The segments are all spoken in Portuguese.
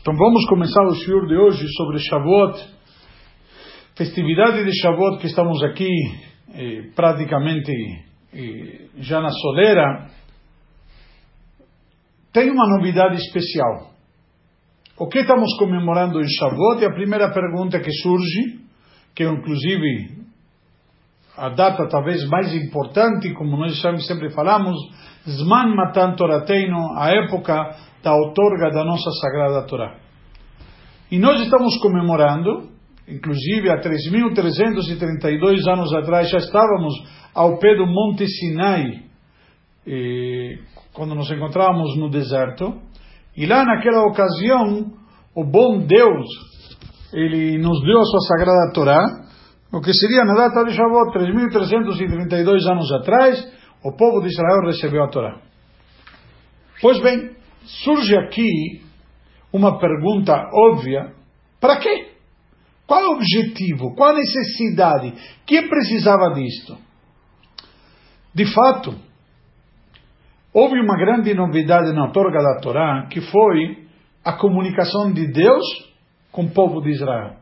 Então vamos começar o senhor de hoje sobre Shavuot, festividade de Shavuot que estamos aqui eh, praticamente eh, já na soleira. Tem uma novidade especial. O que estamos comemorando em Shavuot é a primeira pergunta que surge, que é inclusive a data talvez mais importante, como nós sempre falamos, Zman Matan Torateino, a época da outorga da nossa Sagrada Torá. E nós estamos comemorando, inclusive há 3.332 anos atrás, já estávamos ao pé do Monte Sinai, quando nos encontrávamos no deserto, e lá naquela ocasião, o bom Deus, ele nos deu a sua Sagrada Torá, o que seria na data de Shavuot, 3.332 anos atrás, o povo de Israel recebeu a Torá. Pois bem, surge aqui uma pergunta óbvia: para quê? Qual o objetivo? Qual a necessidade? Quem precisava disto? De fato, houve uma grande novidade na outorga da Torá, que foi a comunicação de Deus com o povo de Israel.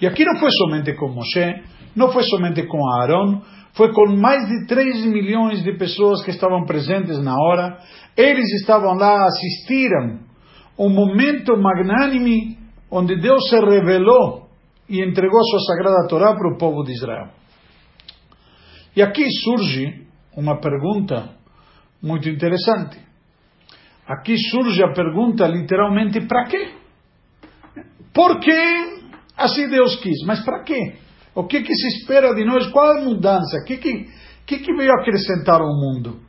E aqui não foi somente com Moshe, não foi somente com Aaron, foi com mais de 3 milhões de pessoas que estavam presentes na hora. Eles estavam lá, assistiram um momento magnânime onde Deus se revelou e entregou sua sagrada Torá para o povo de Israel. E aqui surge uma pergunta muito interessante. Aqui surge a pergunta literalmente para quê? Por que assim Deus quis? Mas para quê? O que, que se espera de nós? Qual a mudança? O que, que, que, que veio acrescentar ao mundo?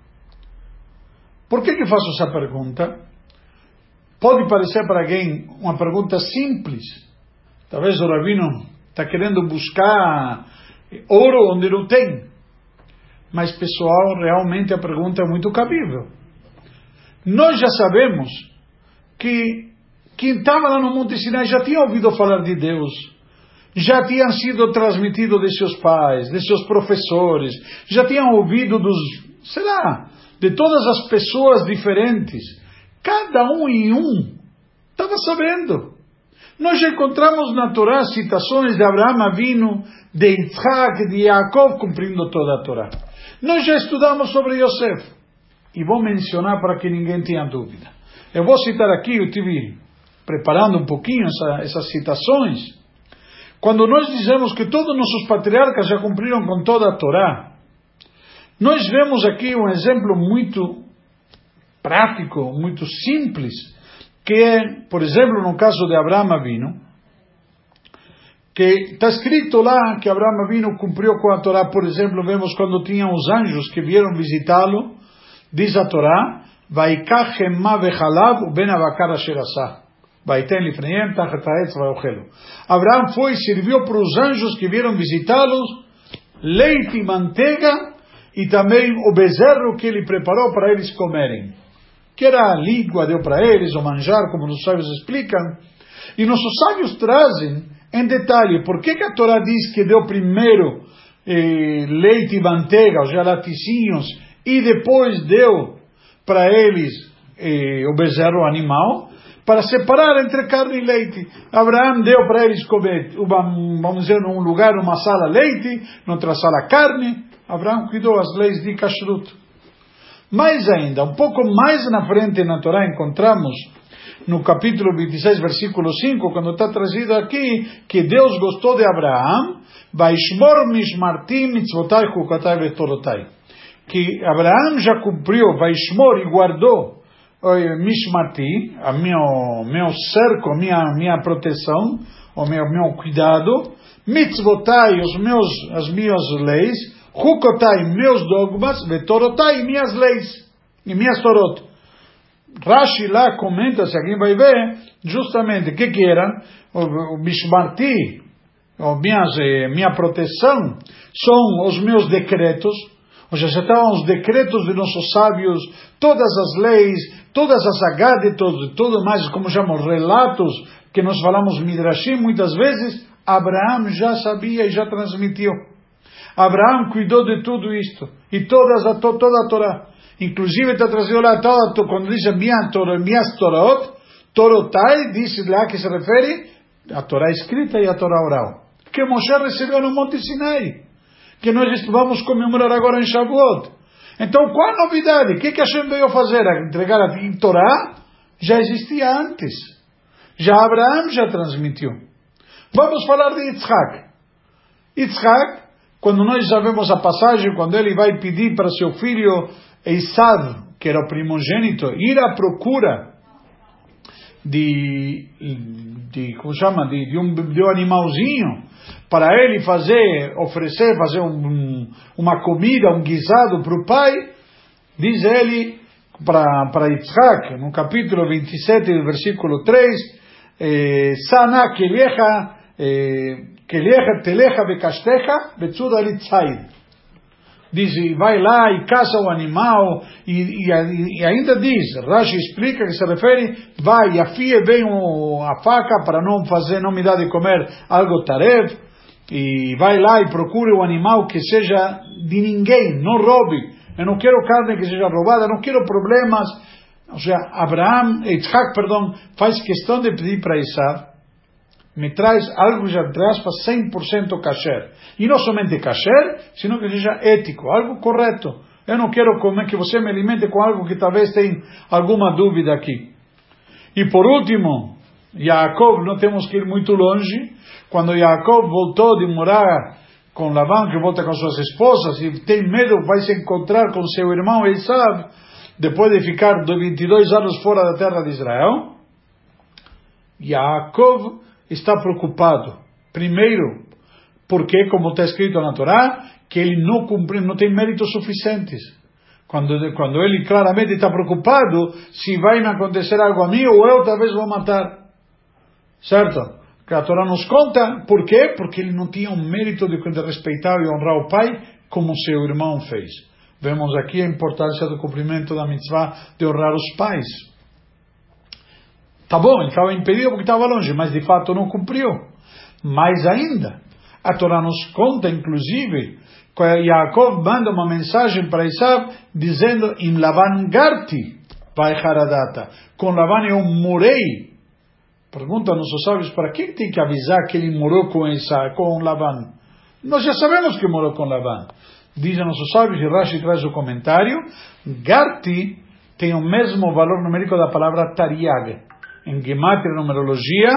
Por que, que faço essa pergunta? Pode parecer para alguém uma pergunta simples. Talvez o rabino está querendo buscar ouro onde não tem. Mas, pessoal, realmente a pergunta é muito cabível. Nós já sabemos que quem estava lá no Monte Sinai já tinha ouvido falar de Deus já tinham sido transmitidos de seus pais, de seus professores, já tinham ouvido dos, sei lá, de todas as pessoas diferentes. Cada um em um estava sabendo. Nós já encontramos na Torá citações de Abraão Avino, de Isaac, de Jacob, cumprindo toda a Torá. Nós já estudamos sobre Yosef. E vou mencionar para que ninguém tenha dúvida. Eu vou citar aqui, eu tive preparando um pouquinho essa, essas citações. Quando nós dizemos que todos nossos patriarcas já cumpriram com toda a Torá, nós vemos aqui um exemplo muito prático, muito simples, que é, por exemplo, no caso de Abraão Avino, que está escrito lá que Abraão Avino cumpriu com a Torá, por exemplo, vemos quando tinham os anjos que vieram visitá-lo, diz a Torá, Vaikach Emma Vechalav Ben Avakar Asher Abraão foi e serviu para os anjos que vieram visitá-los leite e manteiga e também o bezerro que ele preparou para eles comerem. Que era a língua, deu para eles, o manjar, como os sábios explicam. E nossos sábios trazem em detalhe por que, a Torá diz que deu primeiro eh, leite e manteiga, os laticínios, e depois deu para eles eh, o bezerro animal para separar entre carne e leite. Abraão deu para eles comer, vamos dizer, num lugar, numa sala leite, noutra sala carne. Abraão cuidou as leis de kashrut. Mais ainda, um pouco mais na frente na Torá encontramos no capítulo 26, versículo 5, quando está trazido aqui que Deus gostou de Abraão. Que Abraão já cumpriu, Vaishmor e guardou Mishmati, a meu, meu cerco, minha, minha proteção, o meu, meu cuidado, mitzvotai, os meus, as minhas leis, hukotai, meus dogmas, vetorotai, minhas leis, e minhas torot. Rashi lá comenta, se alguém vai ver, justamente o que que era, o, o Mishmati, o minhas, eh, minha proteção, são os meus decretos, ou seja, estavam os decretos de nossos sábios, todas as leis, todas as agáditos, tudo mais, como chamamos, relatos que nós falamos Midrashim muitas vezes, Abraão já sabia e já transmitiu. Abraão cuidou de tudo isto. E todas, toda a Torá. Inclusive está trazido lá, toda, quando diz minha Torá, minhas Torot, Torotai diz lá que se refere à Torá escrita e à Torá oral. Que Moshe recebeu no Monte Sinai. Que nós vamos comemorar agora em Shavuot. Então, qual a novidade? O que, que Hashem veio fazer? Entregar a Torá? Já existia antes. Já Abraão já transmitiu. Vamos falar de Yitzhak. Yitzhak, quando nós já vemos a passagem, quando ele vai pedir para seu filho Esav, que era o primogênito, ir à procura de, de como chama, de, de, um, de um animalzinho, para ele fazer, oferecer, fazer um, uma comida, um guisado para o pai, diz ele para Yitzhak, no capítulo 27, versículo 3, eh, Sana kelecha, kelecha telecha bekastecha, betzuda litzaid. Diz, vai lá e caça o animal, e, e, e, ainda diz, Rashi explica que se refere, vai afie bem o, a faca para não fazer, não me dar de comer algo tarev, e vai lá e procure o animal que seja de ninguém, não roube. Eu não quero carne que seja roubada, não quero problemas. Ou seja, Abraão, Yitzhak, perdão, faz questão de pedir para Isaac, me traz algo, traz para 100% kasher. E não somente kasher, sino que seja ético, algo correto. Eu não quero comer, que você me alimente com algo que talvez tenha alguma dúvida aqui. E por último, Yaakov, não temos que ir muito longe, quando Jacob voltou de morar com Labão, que volta com suas esposas, e tem medo, vai se encontrar com seu irmão Esav, depois de ficar 22 anos fora da terra de Israel, Jacob está preocupado. Primeiro, porque, como está escrito na Torá, que ele não cumpriu, não tem méritos suficientes. Quando, quando ele claramente está preocupado se vai me acontecer algo a mim ou eu talvez vou matar. Certo? que a Torá nos conta. Por quê? Porque ele não tinha o mérito de, de respeitar e honrar o pai como seu irmão fez. Vemos aqui a importância do cumprimento da mitzvah de honrar os pais. Tá bom, ele estava impedido porque estava longe, mas de fato não cumpriu. Mais ainda, a Torá nos conta, inclusive, que Yaakov manda uma mensagem para Isaac dizendo: Im Lavan Garti, Pai Haradata. Com Lavan eu morei Pergunta a nossos sábios, para que tem que avisar que ele morou com, essa, com Laban? Nós já sabemos que morou com Laban. Dizem nossos sábios, e Rashi traz o comentário, Garti tem o mesmo valor numérico da palavra Tariag. Em Gematria, numerologia,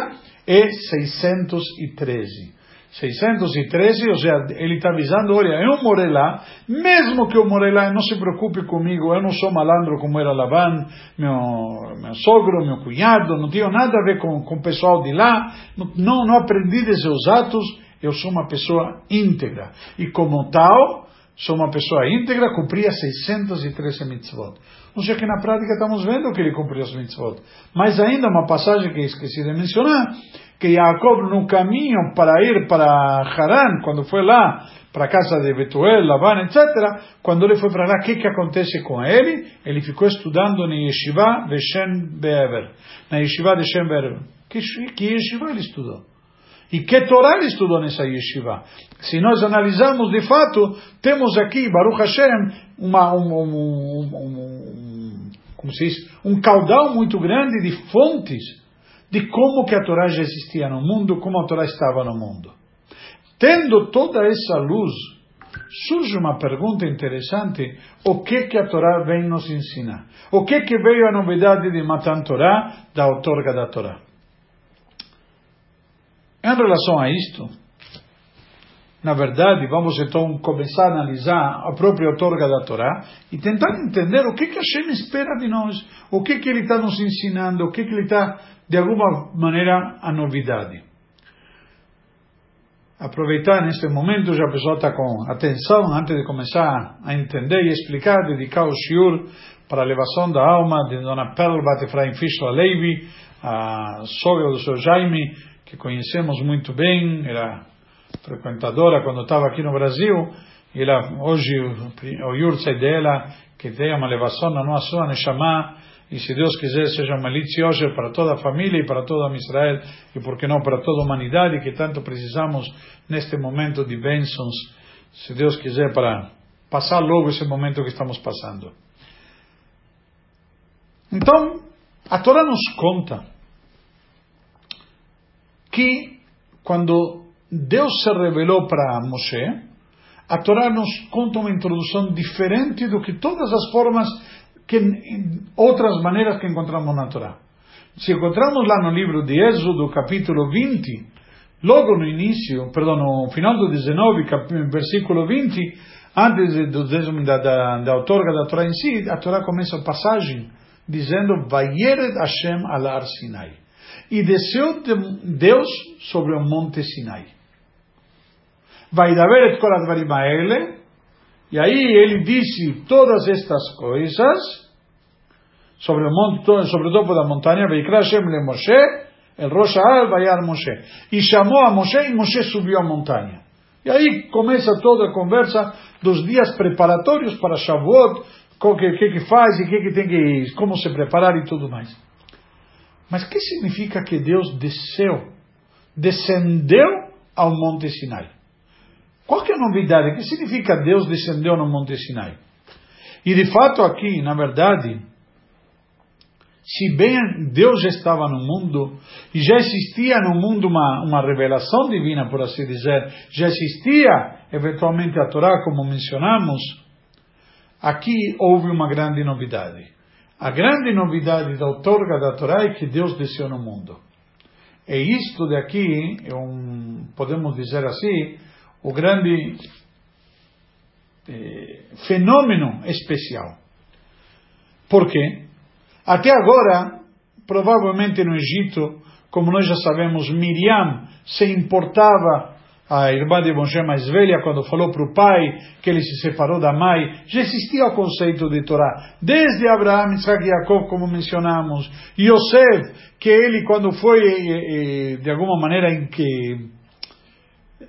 é 613. 613, ou seja, ele está avisando, olha, eu morei lá, mesmo que eu morei lá, não se preocupe comigo, eu não sou malandro como era Laban, meu, meu sogro, meu cunhado, não tenho nada a ver com, com o pessoal de lá, não, não aprendi de seus atos, eu sou uma pessoa íntegra. E como tal, sou uma pessoa íntegra, cumpria 613 mitzvot. Ou seja, que na prática estamos vendo que ele cumpriu as mitzvot. Mas ainda uma passagem que esqueci de mencionar, que Jacob no caminho para ir para Harán, quando foi lá para a casa de Betuel, Laban, etc., quando ele foi para lá, o que, que acontece com ele? Ele ficou estudando na Yeshiva de Shem Be'ever. Na Yeshiva de Shem Be'ever. Que, que Yeshiva ele estudou? E que Torá ele estudou nessa yeshiva? Se nós analisarmos de fato, temos aqui, Baruch Hashem, uma, um, um, um, como se diz, um caudal muito grande de fontes de como que a Torá já existia no mundo, como a Torá estava no mundo. Tendo toda essa luz, surge uma pergunta interessante: o que que a Torá vem nos ensinar? O que que veio a novidade de Matan Torá, da outorga da Torá? Em relação a isto, na verdade, vamos então começar a analisar a própria outorga da Torá e tentar entender o que que Hashem espera de nós, o que que ele está nos ensinando, o que que ele está, de alguma maneira, a novidade. Aproveitar neste momento, já a pessoa está com atenção, antes de começar a entender e explicar, dedicar o shiur para a elevação da alma de Dona Perla Batefraim Fischler Levi, a sogra do Sr. Jaime, que conhecemos muito bem, era frequentadora quando estava aqui no Brasil, e ela, hoje o Yurtzai dela, que tenha uma elevação na nossa Neshama, e se Deus quiser seja uma Litzioger para toda a família e para toda Israel, e por que não para toda a humanidade, que tanto precisamos neste momento de bênçãos, se Deus quiser, para passar logo esse momento que estamos passando. Então, a Torá nos conta que quando Deus se revelou para Moshe, a Torá nos conta uma introdução diferente do que todas as formas, que, outras maneiras que encontramos na Torá. Se encontramos lá no livro de Êxodo, capítulo 20, logo no início, perdão, no final do 19, versículo 20, antes do da, da, da outorga da Torá em si, a Torá começa a passagem dizendo Vayered Hashem al Sinai. E desceu Deus sobre o monte Sinai. Vaidaber et kol advarim e aí ele disse todas estas coisas sobre o monte, sobre o topo da montanha, Veikra Hashem le Moshe, el Rosh Ha'al Moshe. E chamou a Moshe e Moshe subiu a montanha. E aí começa toda a conversa dos dias preparatórios para Shavuot, o que, que, que faz e que, que tem que, como se preparar e tudo mais. Mas que significa que Deus desceu, descendeu ao Monte Sinai? Qual que é a novidade? O que significa Deus descendeu no Monte Sinai? E de fato aqui, na verdade, se bem Deus já estava no mundo e já existia no mundo uma, uma revelação divina, por assim dizer, já existia eventualmente a Torá, como mencionamos, aqui houve uma grande novidade. A grande novidade da outorga da Torá é que Deus desceu no mundo. E isto daqui é um, podemos dizer assim, o grande eh, fenômeno especial. Por quê? Até agora, provavelmente no Egito, como nós já sabemos, Miriam se importava, a irmã de Moshe mais velha, quando falou para o pai que ele se separou da mãe, já existia o conceito de Torá. Desde Abraão, Isaac e Jacob, como mencionamos, Yosef, que ele, quando foi, eh, eh, de alguma maneira, em que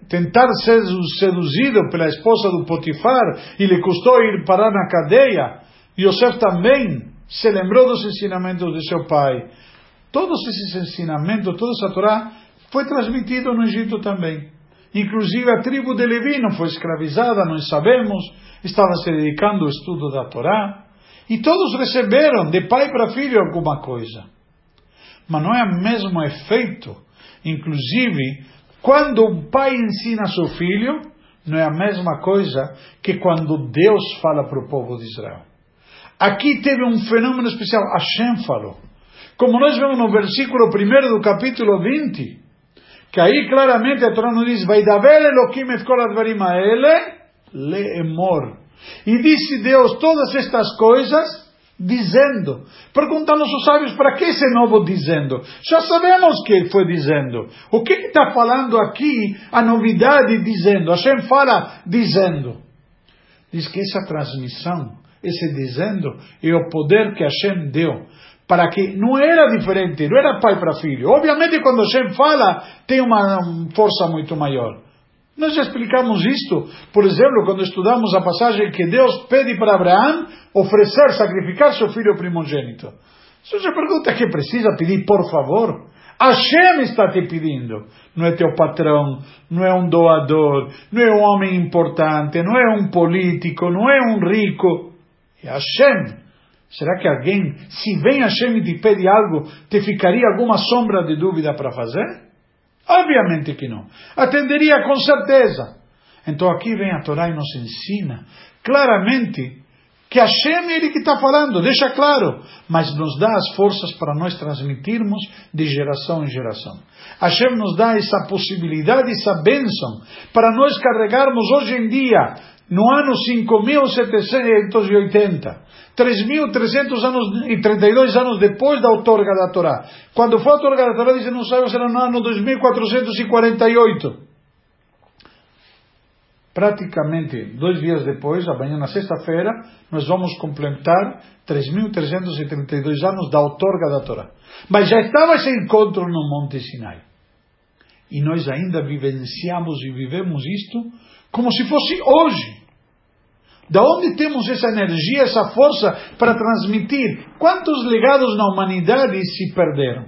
tentar ser seduzido pela esposa do Potifar e lhe custou ir parar na cadeia, Yosef também se lembrou dos ensinamentos de seu pai. Todos esses ensinamentos, toda essa Torá, foi transmitido no Egito também. Inclusive a tribo de Levi não foi escravizada, nós sabemos, estava se dedicando ao estudo da Torá. E todos receberam de pai para filho alguma coisa. Mas não é o mesmo efeito. Inclusive, quando o pai ensina seu filho, não é a mesma coisa que quando Deus fala para o povo de Israel. Aqui teve um fenômeno especial. Hashem falou. Como nós vemos no versículo 1 do capítulo 20, que aí claramente a Torá nos diz, vai daver Elohim leemor. E disse Deus todas estas coisas, dizendo. Perguntando aos sábios, para que esse novo dizendo? Já sabemos que foi dizendo. O que está falando aqui, a novidade dizendo? Hashem fala dizendo. Diz que essa transmissão esse dizendo é o poder que Hashem deu. Para que não era diferente, não era pai para filho. Obviamente, quando Hashem fala, tem uma força muito maior. Nós já explicamos isto, por exemplo, quando estudamos a passagem que Deus pede para Abraão oferecer, sacrificar seu filho primogênito. Você pergunta que precisa pedir, por favor? Hashem está te pedindo. Não é teu patrão, não é um doador, não é um homem importante, não é um político, não é um rico. É Hashem. Será que alguém, se vem Hashem te pede algo, te ficaria alguma sombra de dúvida para fazer? Obviamente que não. Atenderia com certeza. Então aqui vem a Torá e nos ensina claramente que Hashem é Ele que está falando, deixa claro, mas nos dá as forças para nós transmitirmos de geração em geração. Hashem nos dá essa possibilidade, essa bênção, para nós carregarmos hoje em dia no ano 5780, 3.300 anos e 32 anos depois da outorga da Torá. Quando foi a outorga da Torá, diz não sabemos, era no ano 2448. Praticamente dois dias depois, amanhã na sexta-feira, nós vamos completar 3.332 anos da outorga da Torá. Mas já estava esse encontro no Monte Sinai. E nós ainda vivenciamos e vivemos isto como se fosse hoje. Da onde temos essa energia, essa força para transmitir? Quantos legados na humanidade se perderam?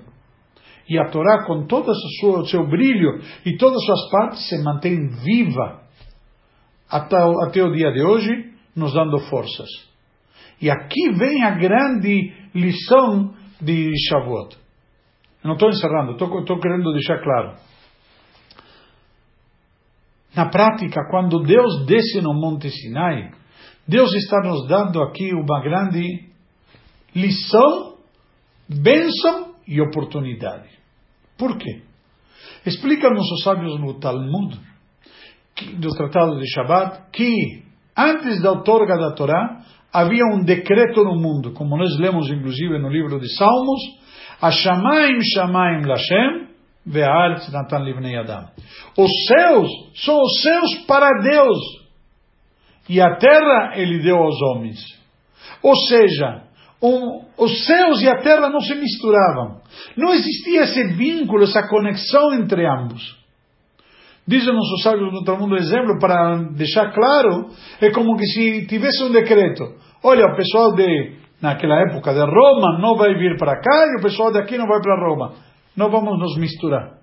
E a Torá, com todo o seu brilho e todas as suas partes, se mantém viva até, até o dia de hoje, nos dando forças. E aqui vem a grande lição de Shavuot. não estou encerrando, estou querendo deixar claro. Na prática, quando Deus desce no Monte Sinai, Deus está nos dando aqui uma grande lição, bênção e oportunidade. Por quê? Explica-nos os sábios no Talmud, do Tratado de Shabbat, que antes da outorga da Torá, havia um decreto no mundo, como nós lemos inclusive no livro de Salmos, Ashamaim Shamaim Lashem, Ve'aretz Natan Livnei Adam. Os céus são os céus para Deus, e a terra ele deu aos homens. Ou seja, um, os céus e a terra não se misturavam. Não existia esse vínculo, essa conexão entre ambos. Dizem-nos os sábios no Talmud, exemplo, para deixar claro, é como que se tivesse um decreto. Olha, o pessoal de, naquela época de Roma não vai vir para cá e o pessoal daqui não vai para Roma. Não vamos nos misturar.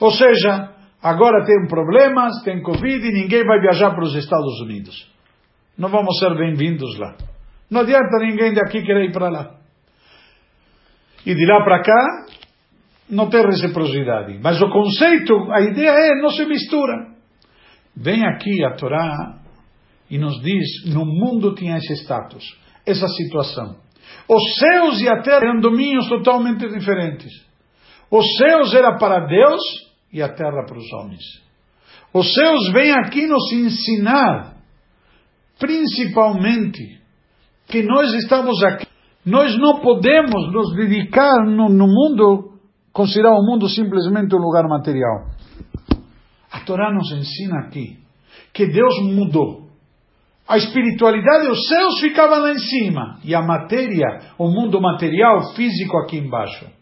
Ou seja, agora tem problemas, tem Covid e ninguém vai viajar para os Estados Unidos. Não vamos ser bem-vindos lá. Não adianta ninguém daqui querer ir para lá. E de lá para cá, não tem reciprocidade. Mas o conceito, a ideia é, não se mistura. Vem aqui a Torá e nos diz, no mundo tinha esse status, essa situação. Os céus e a terra eram domínios totalmente diferentes. Os céus era para Deus e a terra para os homens. Os céus vêm aqui nos ensinar, principalmente, que nós estamos aqui. Nós não podemos nos dedicar no, no mundo, considerar o mundo simplesmente um lugar material. A Torá nos ensina aqui que Deus mudou. A espiritualidade, os céus ficavam lá em cima e a matéria, o mundo material, físico aqui embaixo.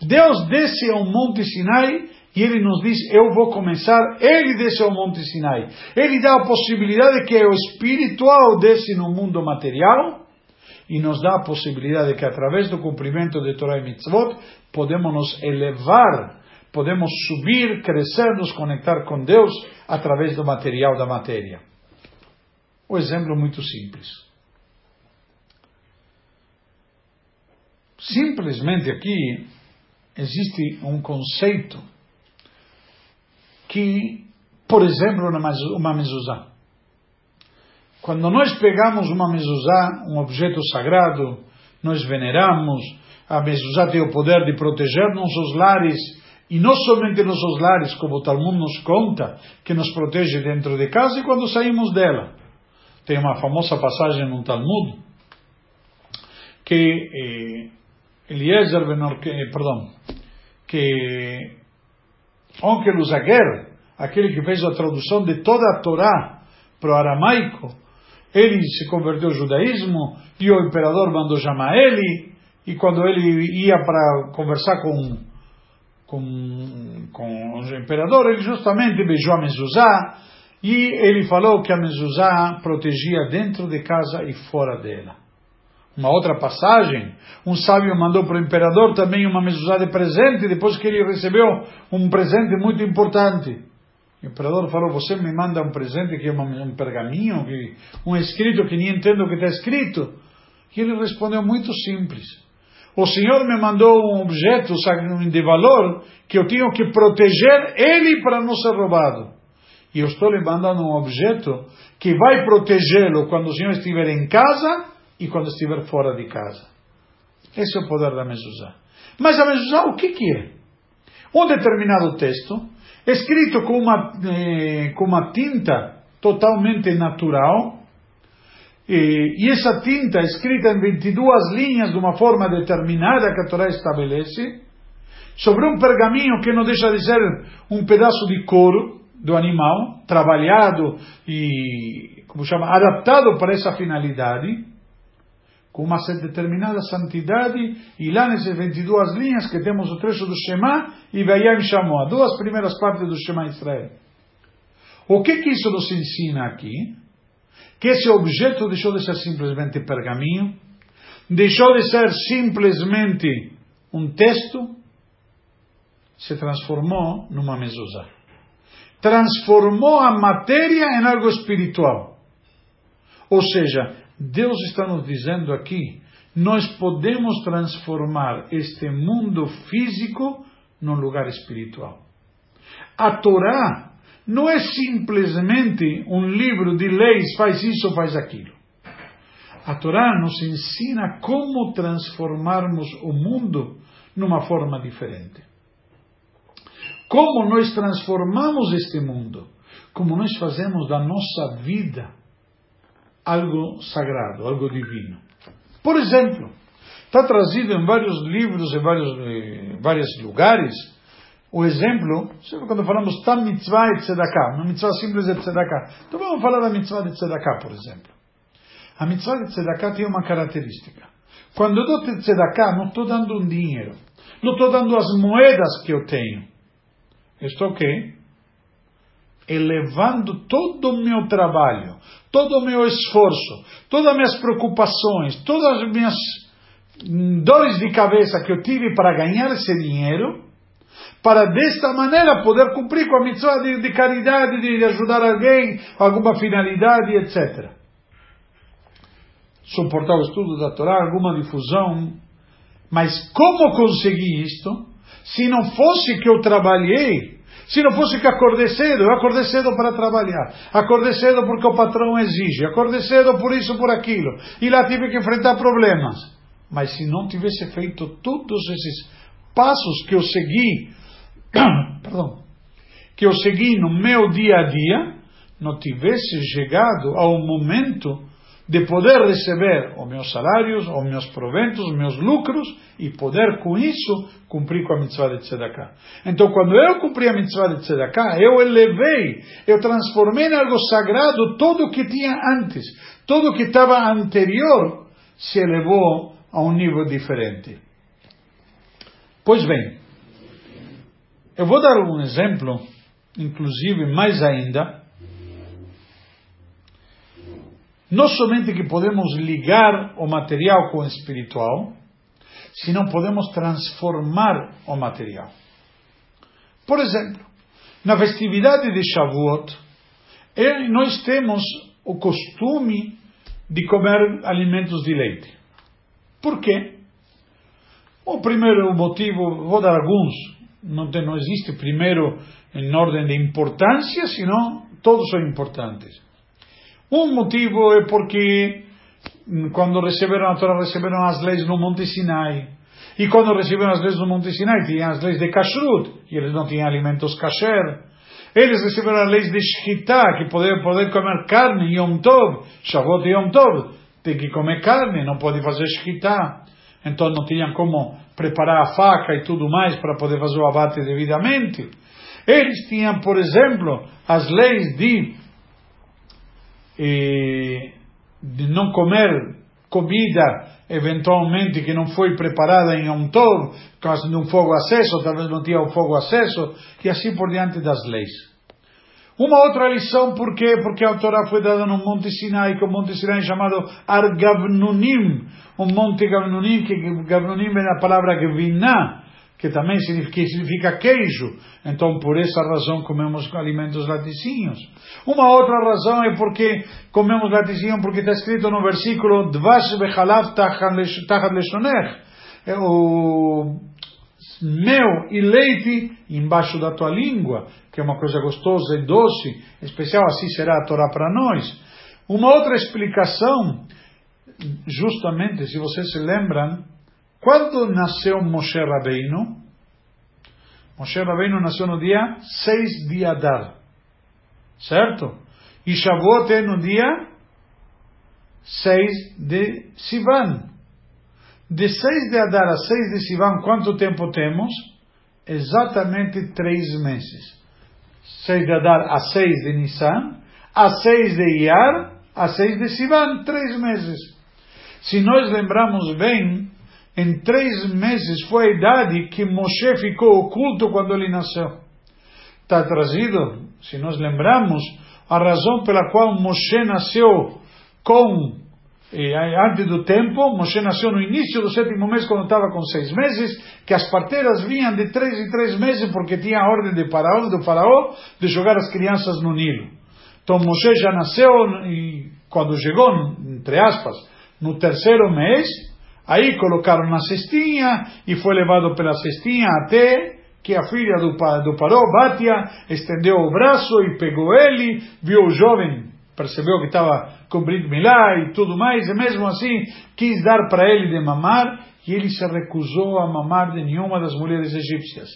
Deus desce ao Monte Sinai e ele nos diz: Eu vou começar. Ele desce ao Monte Sinai. Ele dá a possibilidade que o espiritual desce no mundo material e nos dá a possibilidade que, através do cumprimento de Torah e Mitzvot, podemos nos elevar, podemos subir, crescer, nos conectar com Deus através do material da matéria. O exemplo muito simples. Simplesmente aqui existe um conceito que, por exemplo, uma mezuzá. Quando nós pegamos uma mezuzá, um objeto sagrado, nós veneramos, a mezuzá tem o poder de proteger nossos lares, e não somente nossos lares, como o Talmud nos conta, que nos protege dentro de casa e quando saímos dela. Tem uma famosa passagem no Talmud, que eh, Eliezer ben eh, perdão, que Onkelos Aguer, aquele que fez a tradução de toda a Torá para o aramaico, ele se converteu ao judaísmo e o imperador mandou chamar ele, e quando ele ia para conversar com, com, com o imperador, ele justamente beijou a mezuzá, e ele falou que a mezuzá protegia dentro de casa e fora dela. Uma outra passagem, um sábio mandou para o imperador também uma mezuzá de presente, depois que ele recebeu um presente muito importante. O imperador falou: Você me manda um presente que é um pergaminho, que, um escrito que nem entendo o que está escrito. E ele respondeu muito simples: O Senhor me mandou um objeto de valor que eu tenho que proteger ele para não ser roubado. E eu estou lhe mandando um objeto que vai protegê-lo quando o Senhor estiver em casa e quando estiver fora de casa. Esse é o poder da mezuzá. Mas a mezuzá o que, que é? Um determinado texto, escrito com uma, eh, com uma tinta totalmente natural, e, essa tinta escrita em 22 linhas de uma forma determinada que a Torá estabelece, sobre um pergaminho que não deixa de ser um pedaço de couro do animal, trabalhado e, como chama, adaptado para essa finalidade, com uma determinada santidade, e lá nessas 22 linhas que temos o trecho do Shema e Vayam Shamoa, duas primeiras partes do Shema Israel. O que que isso nos ensina aqui? Que esse objeto deixou de ser simplesmente pergaminho, deixou de ser simplesmente um texto, se transformou numa mezuzá. Transformou a matéria em algo espiritual. Ou seja, Deus está nos dizendo aqui: nós podemos transformar este mundo físico num lugar espiritual. A Torá não é simplesmente um livro de leis, faz isso, faz aquilo. A Torá nos ensina como transformarmos o mundo numa forma diferente. Como nós transformamos este mundo, como nós fazemos da nossa vida algo sagrado, algo divino. Por exemplo, está trazido em vários livros, em vários, eh, vários lugares, o exemplo, quando falamos tam mitzvah e tzedakah, uma mitzvah simples é tzedakah. Então vamos falar da mitzvah de tzedakah, por exemplo. A mitzvah de tzedakah tem uma característica. Quando eu dou tzedakah, não estou dando um dinheiro. Não estou dando as moedas que eu tenho. estou o quê? Elevando todo o meu trabalho, todo o meu esforço, todas as minhas preocupações, todas as minhas dores de cabeça que eu tive para ganhar esse dinheiro, para desta maneira poder cumprir com a mitzvah de, de caridade, de ajudar alguém, alguma finalidade, etc. Suportar o estudo da Torá, alguma difusão. Mas como consegui isto? Se não fosse que eu trabalhei, se não fosse que acordei cedo, eu acordei cedo para trabalhar, acordei cedo porque o patrão exige, acordei cedo por isso, por aquilo, e lá tive que enfrentar problemas. Mas se não tivesse feito todos esses passos que eu segui perdão, que eu segui no meu dia a dia, não tivesse chegado ao momento de poder receber os meus salários, os meus proventos, os meus lucros e poder com isso cumprir com a mitzvah de tzedakah. Então, quando eu cumpri a mitzvah de tzedakah, eu elevei, eu transformei em algo sagrado tudo o que tinha antes, tudo o que estava anterior se elevou a um nível diferente. Pois bem, eu vou dar um exemplo, inclusive mais ainda. Não somente que podemos ligar o material com o espiritual, senão podemos transformar o material. Por exemplo, na festividade de Shavuot, nós temos o costume de comer alimentos de leite. Por quê? O primeiro motivo, vou dar alguns não, não existe primeiro em ordem de importância, senão todos são importantes. Um motivo é porque quando receberam a Torá, receberam as leis no Monte Sinai. E quando receberam as leis no Monte Sinai, tinham as leis de Kashrut, e eles não tinham alimentos kasher. Eles receberam as leis de Shkita, que poder, poder comer carne, Yom Tov, Shavuot Yom Tov. Tem que comer carne, não pode fazer Shkita. Então não tinham como preparar a faca e tudo mais para poder fazer o abate devidamente. Eles tinham, por exemplo, as leis de, de não comer comida eventualmente que não foi preparada em um Tov, caso de um fogo aceso, talvez não tinha o fogo aceso, e assim por diante das leis. Uma outra lição, por quê? Porque a Torá foi dada no Monte Sinai, que o Monte Sinai é chamado Argavnunim, o Monte Gavnunim, que Gavnunim é a palavra Gviná, que também significa, significa queijo. Então, por essa razão, comemos alimentos laticínios. Uma outra razão é porque comemos laticínio, porque está escrito no versículo Dvash bechalav tachat leshonech. É o mel e leite embaixo da tua língua, que é uma coisa gostosa e doce, especial, assim será a Torá para nós. Uma outra explicação, justamente, se vocês se lembram, quando nasceu Moshe Rabbeinu, Moshe Rabbeinu nasceu no dia 6 de Adar, certo? E Shavuot é no dia 6 de Sivan. De 6 de Adar a 6 de Sivan, quanto tempo temos? Exatamente três meses. 6 de Adar a 6 de Nissan, a 6 de Iyar, a 6 de Sivan, três meses. Se nós lembramos bem, em três meses foi a idade que Moshe ficou oculto quando ele nasceu. Está trazido, se nós lembramos, a razão pela qual Moshe nasceu com e antes do tempo, Moshe nasceu no início do sétimo mês, quando estava com seis meses, que as parteiras vinham de três em três meses, porque tinha a ordem de faraó, do faraó de jogar as crianças no Nilo. Então Moshe já nasceu, e quando chegou, entre aspas, no terceiro mês, Aí colocaram na cestinha e foi levado pela cestinha até que a filha do, do Paró, Batia, estendeu o braço e pegou ele, viu o jovem, percebeu que estava com Brit Milá e tudo mais, e mesmo assim quis dar para ele de mamar, e ele se recusou a mamar de nenhuma das mulheres egípcias.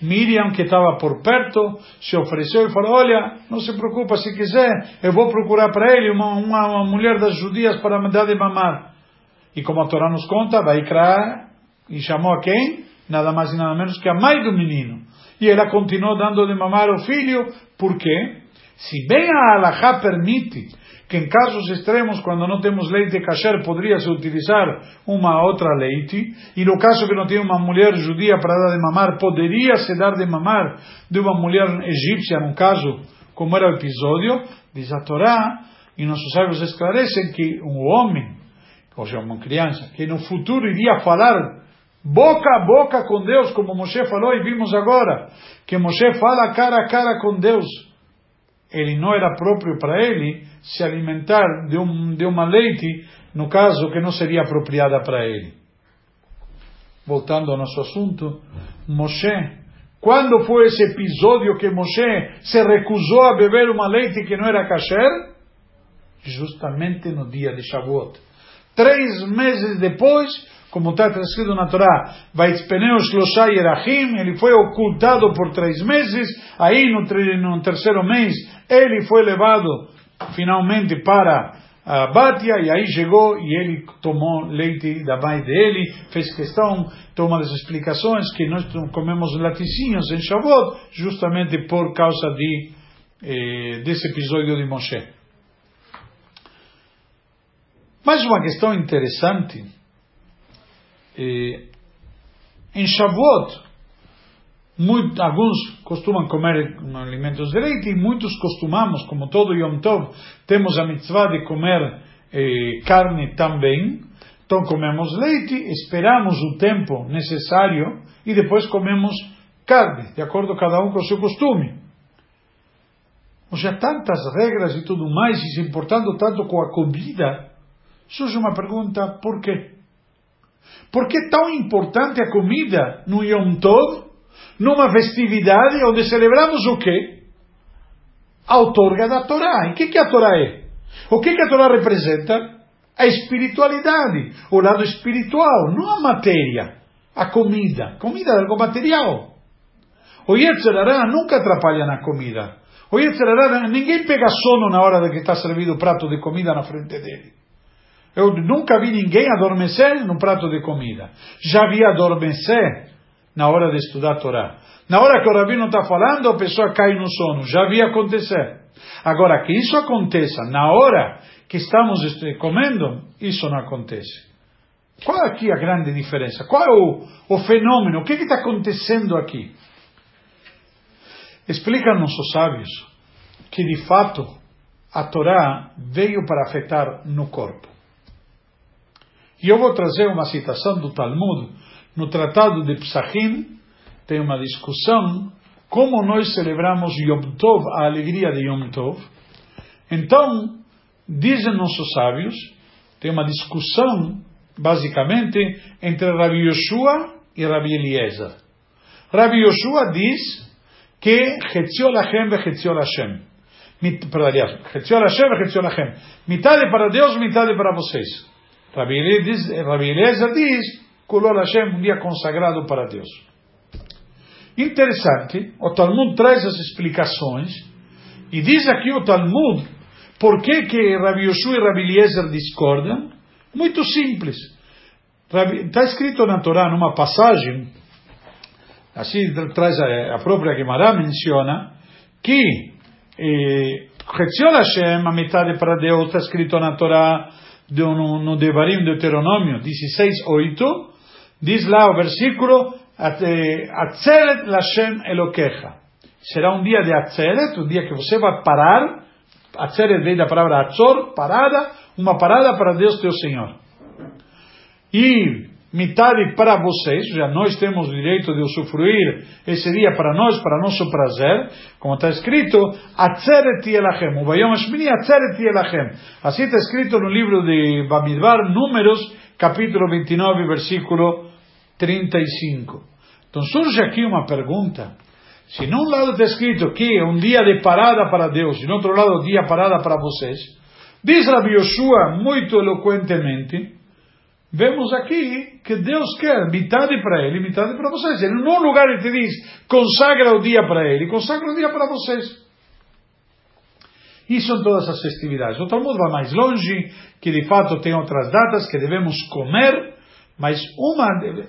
Miriam, que estava por perto, se ofereceu e falou: Olha, não se preocupa, se quiser, eu vou procurar para ele uma, uma, uma mulher das judias para me dar de mamar. E como a Torá nos conta, vai criar e chamou a quem? Nada mais e nada menos que a mãe do menino. E ela continuou dando de mamar ao filho, por quê? Se bem a Alahá permite que em casos extremos, quando não temos leite kasher, poderia-se utilizar uma outra leite, e no caso que não tem uma mulher judia para dar de mamar, poderia-se dar de mamar de uma mulher egípcia, num caso como era o episódio, diz a Torá, e nossos sábios esclarecem que um homem, ou seja, uma criança, que no futuro iria falar boca a boca com Deus, como Moshe falou e vimos agora, que Moshe fala cara a cara com Deus, ele não era próprio para ele se alimentar de, um, de uma leite, no caso que não seria apropriada para ele. Voltando ao nosso assunto, Moshe, quando foi esse episódio que Moshe se recusou a beber uma leite que não era kasher? Justamente no dia de Shavuot. Três meses depois, como está escrito na Torá, ele foi ocultado por três meses, aí no, no terceiro mês ele foi levado finalmente para a Batia, e aí chegou e ele tomou leite da mãe dele, fez questão, toma as explicações que nós comemos laticínios em Shavuot, justamente por causa de, eh, desse episódio de Moshe. Mais uma questão interessante em Shavuot, muito, alguns costumam comer alimentos de leite e muitos costumamos, como todo Yom Tov, temos a mitzvah de comer eh, carne também. Então comemos leite, esperamos o tempo necessário e depois comemos carne, de acordo cada um com o seu costume. Ou seja, tantas regras e tudo mais, e se importando tanto com a comida, surge uma pergunta: por quê? Por que é tão importante a comida no Yom Tov, numa festividade onde celebramos o quê? A outorga da Torá. E o que, que a Torá é? O que, que a Torá representa? A espiritualidade, o lado espiritual, não a matéria, a comida. Comida é algo material. O Yetzirará nunca atrapalha na comida. O Yetzirará, ninguém pega sono na hora de que está servido o prato de comida na frente dele. Eu nunca vi ninguém adormecer no prato de comida. Já vi adormecer na hora de estudar a Torá. Na hora que o rabino está falando, a pessoa cai no sono. Já vi acontecer. Agora, que isso aconteça na hora que estamos comendo, isso não acontece. Qual é aqui a grande diferença? Qual é o, o fenômeno? O que está acontecendo aqui? Explicam nossos sábios que, de fato, a Torá veio para afetar no corpo. E eu vou trazer uma citação do Talmud, no Tratado de Psachim, tem uma discussão como nós celebramos Yom Tov, a alegria de Yom Tov. Então, dizem nossos sábios, tem uma discussão, basicamente, entre Rabi Yoshua e Rabi Eliezer. Rabi Yoshua diz que Hetziol Lachem ve Hetziol Hashem. Aliás, Hetziol Hashem ve Hetziol Lachem. Metade para Deus, metade para vocês. Rabi diz, Kulol Hashem, um dia consagrado para Deus. Interessante, o Talmud traz as explicações, e diz aqui o Talmud, por que, que Rabi Yoshua e Rabi Eliezer discordam? Muito simples. Está escrito na Torá, numa passagem, assim traz a, a própria Gemara, menciona, que eh, Hashem, a metade para Deus, está escrito na Torá, no, no Devarim, Deuteronômio 16, 8, diz lá o versículo, Atzeret Lashem Elokecha. Será um dia de Atzeret, um dia que você vai parar, Atzeret vem da palavra Atzor, parada, uma parada para Deus teu Senhor. E metade para vocês, já nós temos o direito de usufruir esse dia para nós, para nosso prazer, como está escrito, o. Assim está escrito no livro de Bamidbar, Números, capítulo 29, versículo 35. Então surge aqui uma pergunta. Se num lado está escrito que é um dia de parada para Deus, e no outro lado, dia parada para vocês, diz Rabbi Yoshua muito eloquentemente, vemos aqui que Deus quer metade para ele, metade para vocês. Ele, num lugar ele te diz, consagra o dia para ele, consagra o dia para vocês. E são todas as festividades. O Talmud vai mais longe, que de fato tem outras datas que devemos comer, mas uma,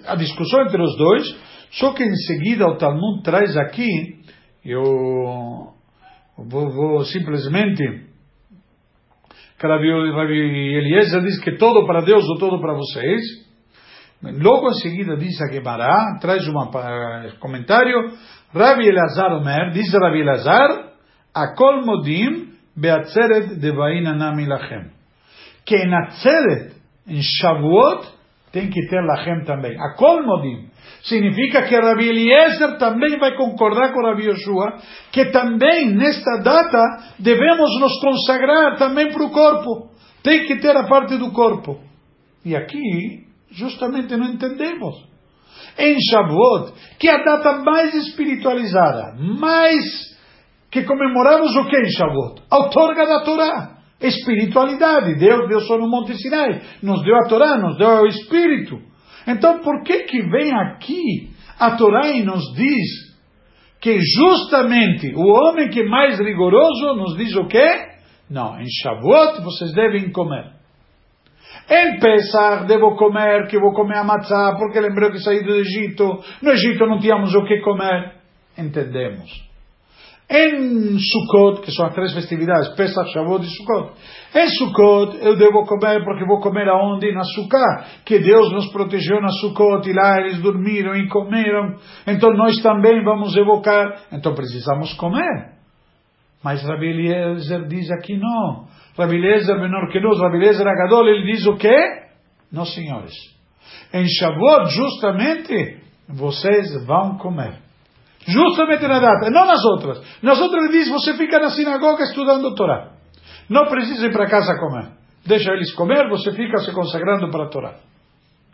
a discussão entre os dois, só que em seguida o Talmud traz aqui, eu vou, vou simplesmente que Rabi Eliezer diz que todo para Deus ou todo para vocês. Logo em seguida diz a Gemara, traz um comentário, Rabi Elazar Omer, diz Rabi Elazar, Akol Modim Beatzeret Devain Anami Lachem. Que em Atzeret, em Shavuot, tem que ter Lachem também. Akol Modim significa que Rabi Eliezer também vai concordar com Rabi Yoshua, que também nesta data devemos nos consagrar também para o corpo. Tem que ter a parte do corpo. E aqui, justamente, não entendemos. Em Shavuot, que é a data mais espiritualizada, mais que comemoramos o que em Shavuot? A outorga da Torá. Espiritualidade. Deus deu no Monte Sinai. Nos deu a Torá, nos deu o Espírito. Então, por que que vem aqui a Torá e nos diz que justamente o homem que é mais rigoroso nos diz o quê? Não, em Shavuot vocês devem comer. Em Pesach devo comer, que vou comer a matzá, porque lembrei que saí do Egito. No Egito não tínhamos o que comer. Entendemos. Em Sukkot, que são as três festividades, Pesach, Shavuot e Sukkot. Em Sukkot eu devo comer porque vou comer aonde? Na Sukkah, que Deus nos protegeu na Sukkot e lá eles dormiram e comeram. Então nós também vamos evocar. Então precisamos comer. Mas Rabi Eliezer diz aqui não. Rabi Eliezer menor que nós, Rabi Eliezer Agadol, ele diz o quê? Não, senhores. Em Shavuot, justamente, vocês vão comer. Justamente na data, não nas outras. Nas outras ele diz, você fica na sinagoga estudando Torá. Não precisa ir para casa comer. Deixa eles comer, você fica se consagrando para a Torá.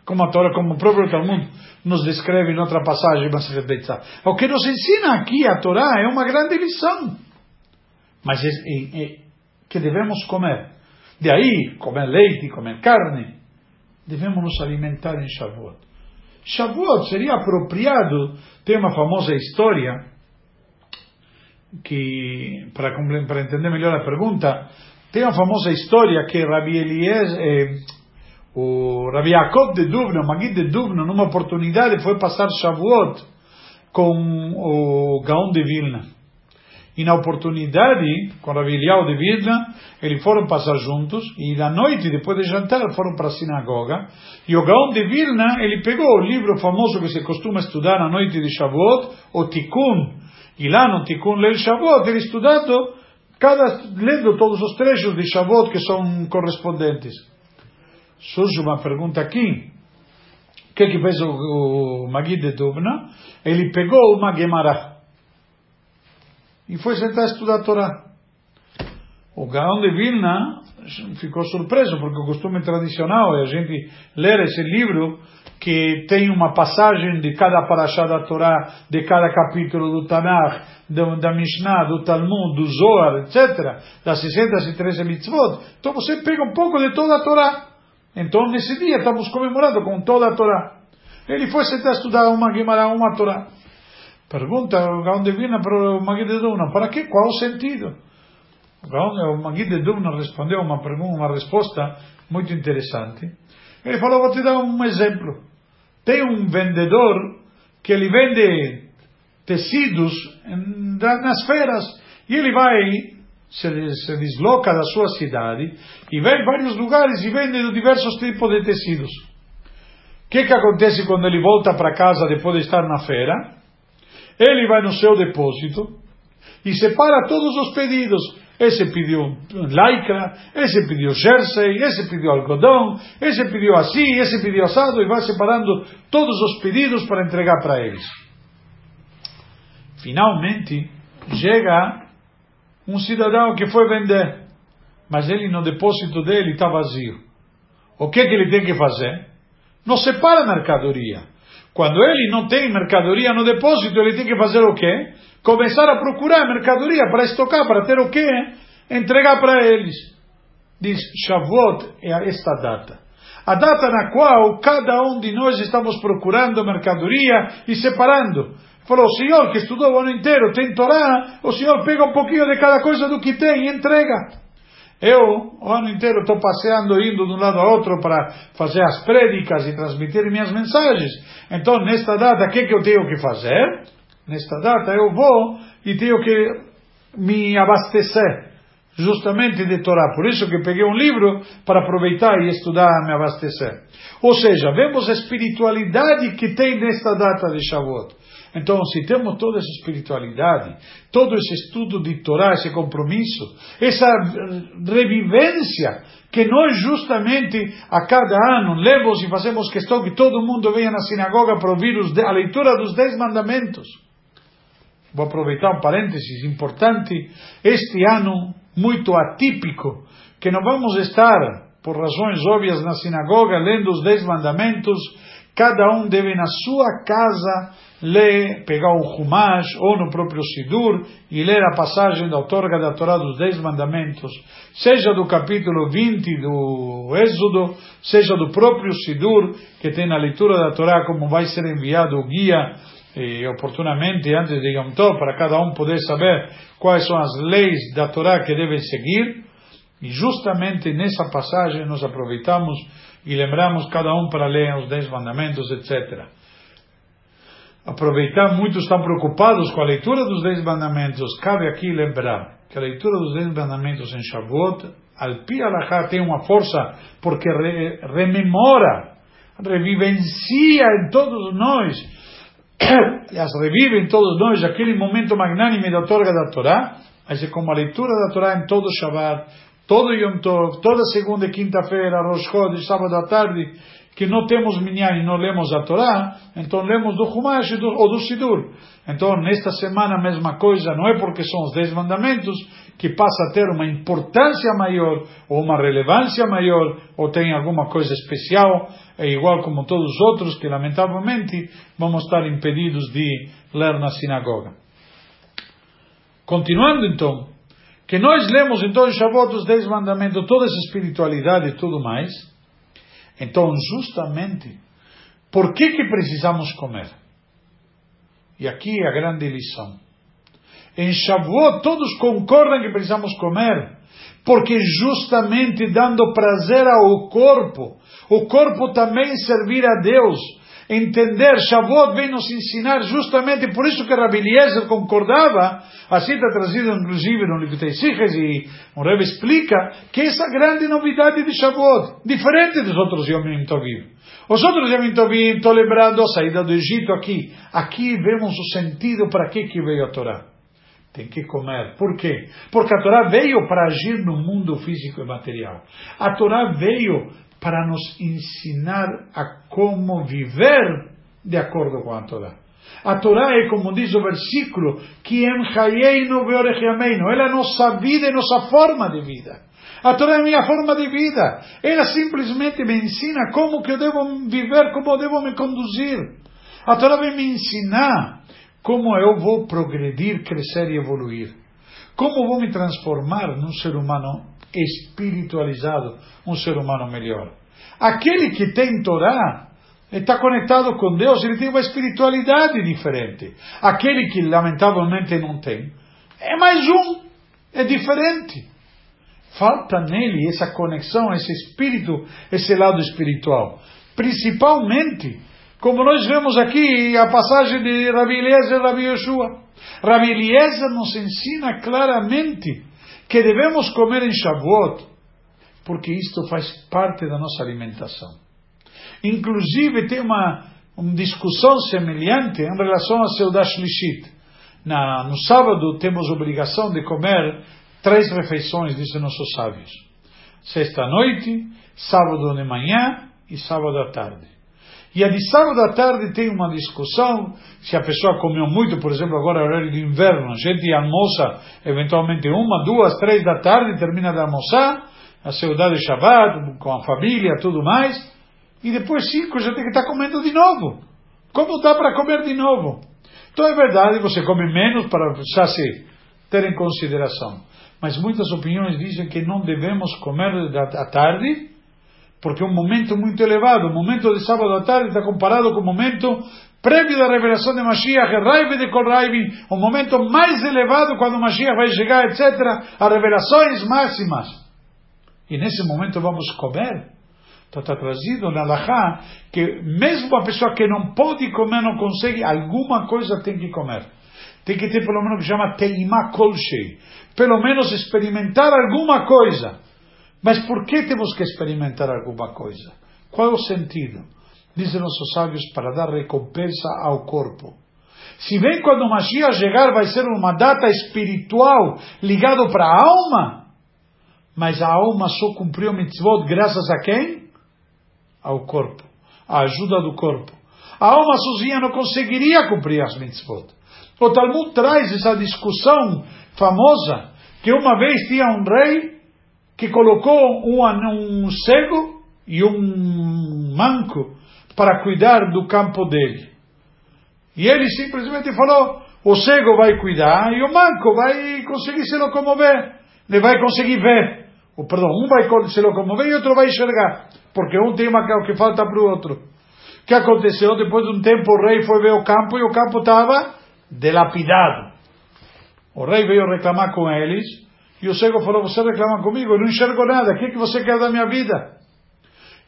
Como a Torá, como o próprio Talmud nos descreve em outra passagem, O que nos ensina aqui a Torá é uma grande lição. Mas é, é, é, que devemos comer. De aí, comer leite, comer carne. Devemos nos alimentar em Shavuot. Shavuot seria apropriado, tem uma famosa história, que, para, para entender melhor a pergunta, tem uma famosa história que Rabi Eliezer, eh, o Rabi Yaakov de Dubno, Magid de Dubno, numa oportunidade foi passar Shavuot com o Gaon de Vilna. E na oportunidade, com Rabi Eliyahu de Vilna, eles foram passar juntos, e na noite, depois de jantar, foram para a sinagoga, e o Gaon de Vilna, ele pegou o livro famoso que se costuma estudar na noite de Shavuot, o Tikkun, e lá no Tikkun Leil Shavuot, ele estudado, cada, lendo todos os trechos de Shavuot que são correspondentes. Surge uma pergunta aqui, o que, que fez o, o Magid de Dubna? Ele pegou uma Gemara, e foi sentar a estudar a Torá. O Gaon de Vilna ficou surpreso, porque o costume tradicional é a gente ler esse livro que tem uma passagem de cada parashá da Torá, de cada capítulo do Tanakh, da Mishnah, do Talmud, do Zohar, etc., das 613 mitzvot. Então você pega um pouco de toda a Torá. Então nesse dia estamos comemorando com toda a Torá. Ele foi sentar a estudar uma Gemara, uma Torá. Pergunta o Gaon de Vilna para o Magid de Dubna, para que? Qual o sentido? O, Gaon, o Magid de Dubna respondeu uma, pergunta, uma resposta muito interessante. Ele falou, vou te dar um exemplo. Tem um vendedor que ele vende tecidos nas feiras e ele vai se, se, desloca da sua cidade e vai em vários lugares e vende diversos tipos de tecidos. O que, que acontece quando ele volta para casa depois de estar na feira? Ele vai no seu depósito e separa todos os pedidos. esse pediu lycra, esse pediu jersey, esse pediu algodão, esse pediu assim, esse pediu assado, e vai separando todos os pedidos para entregar para eles. Finalmente, chega um cidadão que foi vender, mas ele no depósito dele está vazio. O que, que ele tem que fazer? Não separa a mercadoria. Quando ele não tem mercadoria no depósito, ele tem que fazer o quê? Começar a procurar mercadoria para estocar, para ter o quê? Entregar para eles. Diz, Shavuot é esta data. A data na qual cada um de nós estamos procurando mercadoria e separando. Falou, o senhor que estudou o ano inteiro tem Torá, o senhor pega um pouquinho de cada coisa do que tem e entrega. Eu, o ano inteiro, estou passeando, indo de um lado ao outro para fazer as prédicas e transmitir minhas mensagens. Então, nesta data, o que, que eu tenho que fazer? Nesta data, eu vou e tenho que me abastecer, justamente de Torá. Por isso que peguei um livro para aproveitar e estudar, me abastecer. Ou seja, vemos a espiritualidade que tem nesta data de Shavuot. Então, se temos toda essa espiritualidade, todo esse estudo de Torá, esse compromisso, essa revivência, que nós justamente a cada ano lemos e fazemos questão que todo mundo venha na sinagoga para ouvir a leitura dos Dez Mandamentos. Vou aproveitar um parênteses importante. Este ano, muito atípico, que não vamos estar, por razões óbvias, na sinagoga lendo os Dez Mandamentos, cada um deve na sua casa ler, pegar o Humash ou no próprio Sidur e ler a passagem da outorga da Torá dos Dez Mandamentos, seja do capítulo 20 do Êxodo, seja do próprio Sidur, que tem na leitura da Torá como vai ser enviado o guia e, oportunamente antes de Yom Tov, para cada um poder saber quais são as leis da Torá que devem seguir. E justamente nessa passagem nós aproveitamos e lembramos cada um para ler os Dez Mandamentos, etc. Aproveitar, muitos estão preocupados com a leitura dos Dez Mandamentos. Cabe aqui lembrar que a leitura dos Dez Mandamentos em Shavuot, al pi tem uma força porque re, rememora, revivencia em todos nós, as revive em todos nós aquele momento magnânime da outorga da Torá, é como a leitura da Torá em todo Shabbat, todo Yom Tov, toda segunda e quinta-feira, Rosh Chodesh, sábado à tarde, que não temos minyan e não lemos a Torá, então lemos do Humash do, ou do Sidur. Então, nesta semana, a mesma coisa, não é porque são os dez mandamentos que passa a ter uma importância maior, ou uma relevância maior, ou tem alguma coisa especial, é igual como todos os outros, que lamentavelmente vamos estar impedidos de ler na sinagoga. Continuando então, que nós lemos então em Shavuot os dez mandamentos, toda essa espiritualidade e tudo mais, então justamente, por que que precisamos comer? E aqui é a grande lição. Em Shavuot todos concordam que precisamos comer, porque justamente dando prazer ao corpo, o corpo também servir a Deus, entender, Shavuot vem nos ensinar justamente por isso que Rabi Eliezer concordava, assim está trazido inclusive no livro Teixiches e o Rebbe explica que essa grande novidade de Shavuot, diferente dos outros Yomim Tovim. Os outros Yomim Tovim, estou lembrando a saída do Egito aqui, aqui vemos o sentido para que, que veio a Torá. Tem que comer. Por quê? Porque a Torá veio para agir no mundo físico e material. A Torá veio para nos ensinar a como viver de acordo com a Torá. A Torá é, como diz o versículo, que ela é nossa vida e nossa forma de vida. A Torá é minha forma de vida. Ela simplesmente me ensina como que eu devo viver, como eu devo me conduzir. A Torá vem me ensinar como eu vou progredir, crescer e evoluir. Como vou me transformar num ser humano espiritualizado, um ser humano melhor. Aquele que tem Torá está conectado com Deus, ele tem uma espiritualidade diferente. Aquele que lamentavelmente não tem, é mais um, é diferente. Falta nele essa conexão, esse espírito, esse lado espiritual. Principalmente, como nós vemos aqui a passagem de Rabi Eliezer e Rabi Yeshua. Rabi Eliezer nos ensina claramente que devemos comer em Shavuot, porque isto faz parte da nossa alimentação. Inclusive tem uma, uma discussão semelhante em relação a Seudah Shlishit. Na, no sábado temos obrigação de comer três refeições, dizem nossos sábios. Sexta-noite, sábado de manhã e sábado à tarde. E a sábado à tarde tem uma discussão, se a pessoa comeu muito, por exemplo, agora é horário de inverno, a gente almoça eventualmente uma, duas, três da tarde, termina de almoçar, a saudade de Shabbat, com a família, tudo mais, e depois cinco já tem que estar comendo de novo. Como dá para comer de novo? Então é verdade, você come menos para já se ter em consideração. Mas muitas opiniões dizem que não devemos comer à tarde, porque é um momento muito elevado. O momento de sábado à tarde está comparado com o momento prévio da revelação de Mashiach, Raive de Kolraivin, o momento mais elevado quando Mashiach vai chegar, etc. As revelações máximas. E nesse momento vamos comer. Então está trazido na Lachá que mesmo a pessoa que não pode comer, não consegue, alguma coisa tem que comer. Tem que ter pelo menos o que chama Teimá Kolshei. Pelo menos experimentar alguma coisa. Mas por que temos que experimentar alguma coisa? Qual é o sentido? Dizem nossos sábios para dar recompensa ao corpo. Se bem quando o Mashiach chegar vai ser uma data espiritual ligado para a alma, mas a alma só cumpriu mitzvot graças a quem? Ao corpo, a ajuda do corpo. A alma sozinha não conseguiria cumprir as mitzvot. O Talmud traz essa discussão famosa que uma vez tinha um rei que colocou um, um cego e um manco para cuidar do campo dele. E ele simplesmente falou: o cego vai cuidar e o manco vai conseguir se locomover, ele vai conseguir ver. Ou, perdão, um vai se locomover e outro vai enxergar, porque um tem uma que falta para o outro. O que aconteceu? Depois de um tempo o rei foi ver o campo e o campo estava delapidado. O rei veio reclamar com eles e o cego falou: Você reclama comigo? Eu não enxergo nada. O que, é que você quer da minha vida?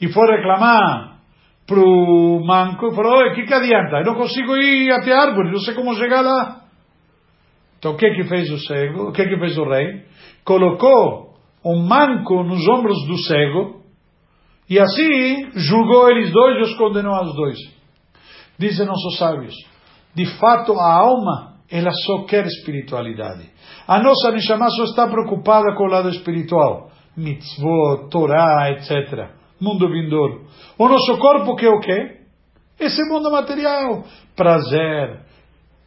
E foi reclamar para o manco e falou: O que, que adianta? Eu não consigo ir até a árvore, não sei como chegar lá. Então o que que fez o cego? O que que fez o rei? Colocou um manco nos ombros do cego e assim julgou eles dois e os condenou aos dois. Dizem nossos sábios: de fato a alma ela só quer espiritualidade. A nossa Neshama só está preocupada com o lado espiritual. Mitzvot, Torá, etc. Mundo vindouro. O nosso corpo quer o quê? Esse mundo material. Prazer,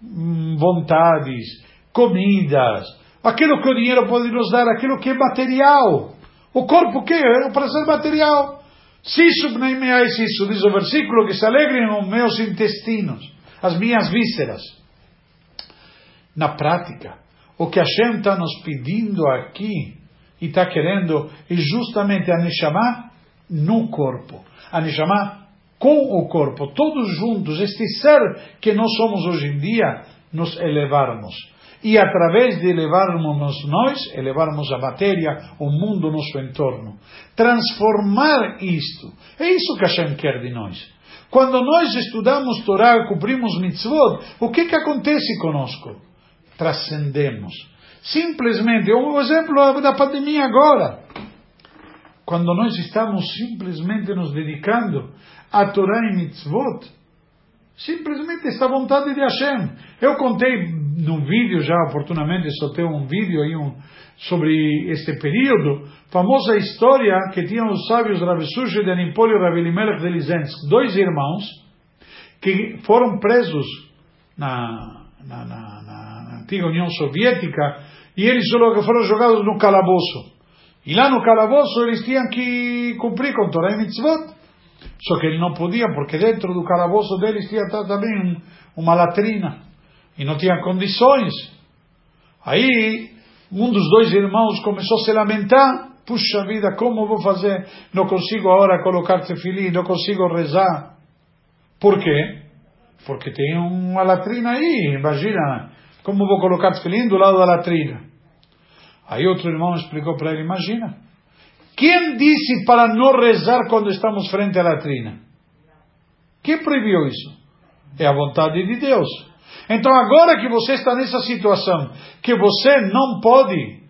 hum, vontades, comidas. Aquilo que o dinheiro pode nos dar, aquilo que é material. O corpo quer é o prazer material. Sisu bnei sisu, diz o versículo, que se alegrem os meus intestinos, as minhas vísceras. Na prática, o que Hashem está nos pedindo aqui e está querendo é justamente a Neshama no corpo. A Neshama com o corpo, todos juntos, este ser que nós somos hoje em dia, nos elevarmos. E através de elevarmos nós, elevarmos a matéria, o mundo, nosso entorno. Transformar isto. É isso que Hashem quer de nós. Quando nós estudamos Torá, cumprimos mitzvot, o que, que acontece conosco? Transcendemos Simplesmente, um exemplo da pandemia agora. Quando nós estamos simplesmente nos dedicando a Torá e Mitzvot, simplesmente esta vontade de Hashem. Eu contei num vídeo já oportunamente, soltei um vídeo aí um, sobre este período, famosa história que tinham os sábios Rav Sushi de Animpol e Rav de Lizensk, dois irmãos que foram presos na, na, na, na antiga União Soviética e eles foram jogados no calabouço. E lá no calabouço eles tinham que cumprir com Torah e Mitzvot. Só que eles não podiam, porque dentro do calabouço deles tinha também um, uma latrina. E não tinha condições. Aí, um dos dois irmãos começou a se lamentar. Puxa vida, como vou fazer? Não consigo agora colocar tefilim, não consigo rezar. Por quê? Porque tem uma latrina aí, imagina. Como vou colocar tefilim do lado da latrina? Aí outro irmão explicou para ele, imagina. Quem disse para não rezar quando estamos frente à latrina? Quem proibiu isso? É a vontade de Deus. Então agora que você está nessa situação, que você não pode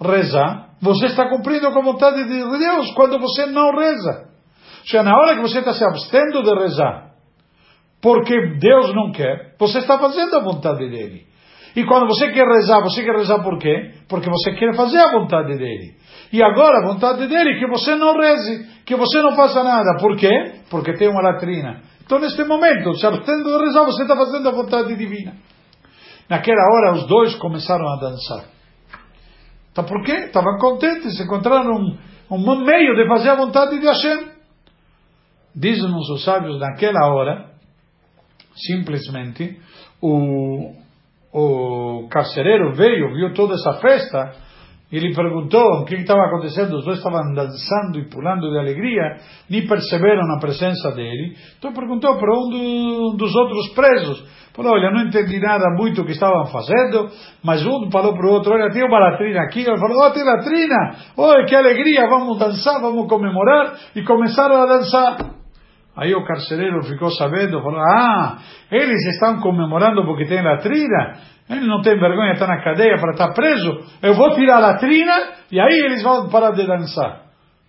rezar, você está cumprindo com a vontade de Deus quando você não reza. Ou seja, na hora que você está se abstendo de rezar, porque Deus não quer, você está fazendo a vontade dele. E quando você quer rezar, você quer rezar por quê? Porque você quer fazer a vontade dele. E agora a vontade dele é que você não reze, que você não faça nada. Por quê? Porque tem uma latrina. Então, neste momento, se tendo de rezar, você está fazendo a vontade divina. Naquela hora, os dois começaram a dançar. Então, por quê? Estavam contentes, encontraram um, um meio de fazer a vontade de Hashem. Dizem-nos os sábios, naquela hora, simplesmente, o, o carcereiro veio, viu toda essa festa, e lhe perguntou o que estava acontecendo. Os dois estavam dançando e pulando de alegria, nem perceberam a presença dele. Então perguntou para um do, dos outros presos. Falou: Olha, não entendi nada muito o que estavam fazendo, mas um falou para o outro: Olha, tem uma latrina aqui. Ele falou: Oh, tem latrina! Oi, que alegria! Vamos dançar, vamos comemorar. E começaram a dançar. Aí o carcereiro ficou sabendo, falou: Ah, eles estão comemorando porque tem latrina. Ele não tem vergonha, está na cadeia para estar preso. Eu vou tirar a latrina e aí eles vão parar de dançar.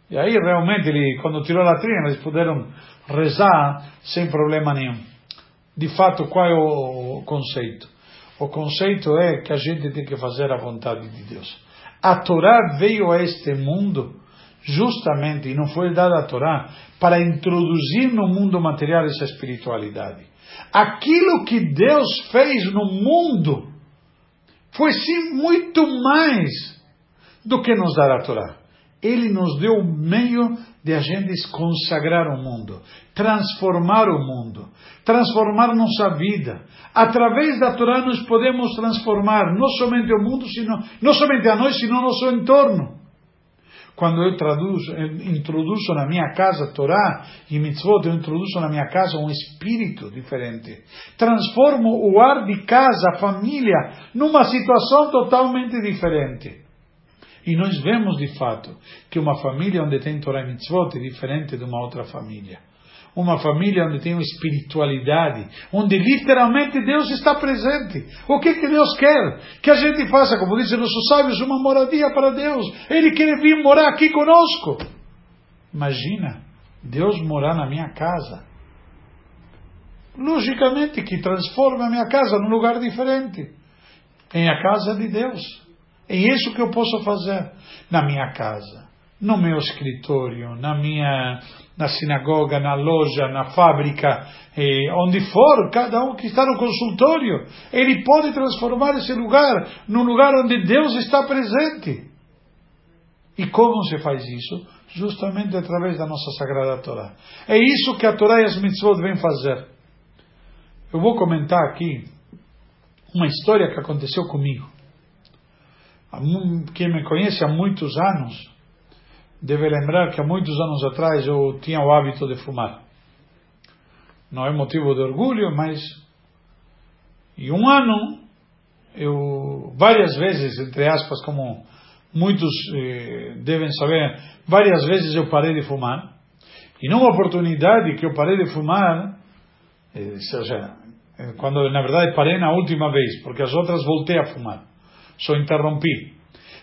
E aí realmente, ele, quando tirou a latrina, eles puderam rezar sem problema nenhum. De fato, qual é o conceito? O conceito é que a gente tem que fazer a vontade de Deus. A Torá veio a este mundo justamente, e não foi dada a Torá, para introduzir no mundo material essa espiritualidade. Aquilo que Deus fez no mundo foi sim muito mais do que nos dar a Torá. Ele nos deu o meio de a gente consagrar o mundo, transformar o mundo, transformar nossa vida. Através da Torá nós podemos transformar não somente o mundo, sino, não somente a nós, sino nosso entorno. Quando eu traduzo, introduzo na minha casa Torá e mitzvot, eu introduzo na minha casa um espírito diferente. Transformo o ar de casa, a família, numa situação totalmente diferente. E nós vemos de fato que uma família onde tem Torá e mitzvot é diferente de uma outra família uma família onde tem uma espiritualidade, onde literalmente Deus está presente. O que, que Deus quer? Que a gente faça, como dizem nossos sábios, uma moradia para Deus. Ele quer vir morar aqui conosco. Imagina, Deus morar na minha casa. Logicamente que transforma a minha casa num lugar diferente. Em a casa de Deus. É isso que eu posso fazer na minha casa, no meu escritório, na minha na sinagoga, na loja, na fábrica, onde for, cada um que está no consultório, ele pode transformar esse lugar num lugar onde Deus está presente. E como se faz isso? Justamente através da nossa Sagrada Torá. É isso que a Torá e as mitzvot vêm fazer. Eu vou comentar aqui uma história que aconteceu comigo. Quem me conhece há muitos anos deve lembrar que há muitos anos atrás eu tinha o hábito de fumar. Não é motivo de orgulho, mas em um ano eu várias vezes, entre aspas, como muitos eh, devem saber, várias vezes eu parei de fumar. E numa oportunidade que eu parei de fumar, eh, seja, eh, quando na verdade parei na última vez, porque as outras voltei a fumar, só interrompi.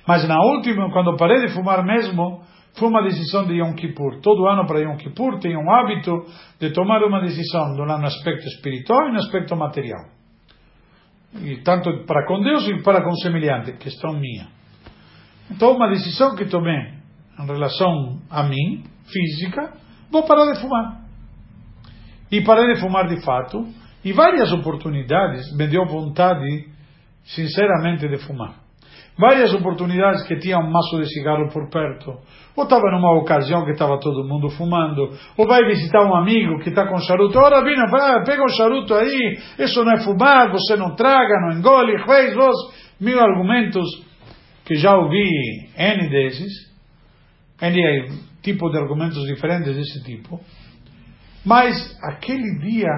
Mas na última, quando parei de fumar mesmo, foi uma decisão de Yom Kippur. Todo ano para Yom Kippur tem um hábito de tomar uma decisão no aspecto espiritual e no aspecto material. E tanto para com Deus e para com semelhante, questão minha. Então, uma decisão que tomei em relação a mim, física, vou parar de fumar. E parei de fumar de fato, e várias oportunidades me deu vontade, sinceramente, de fumar várias oportunidades que tinha um maço de cigarro por perto, ou estava numa ocasião que estava todo mundo fumando, ou vai visitar um amigo que está com charuto, ora vina, pega o charuto aí, isso não é fumar, você não traga, não engole, fez vos. Mil argumentos que já ouvi N desses, N tipo de argumentos diferentes desse tipo, mas aquele dia,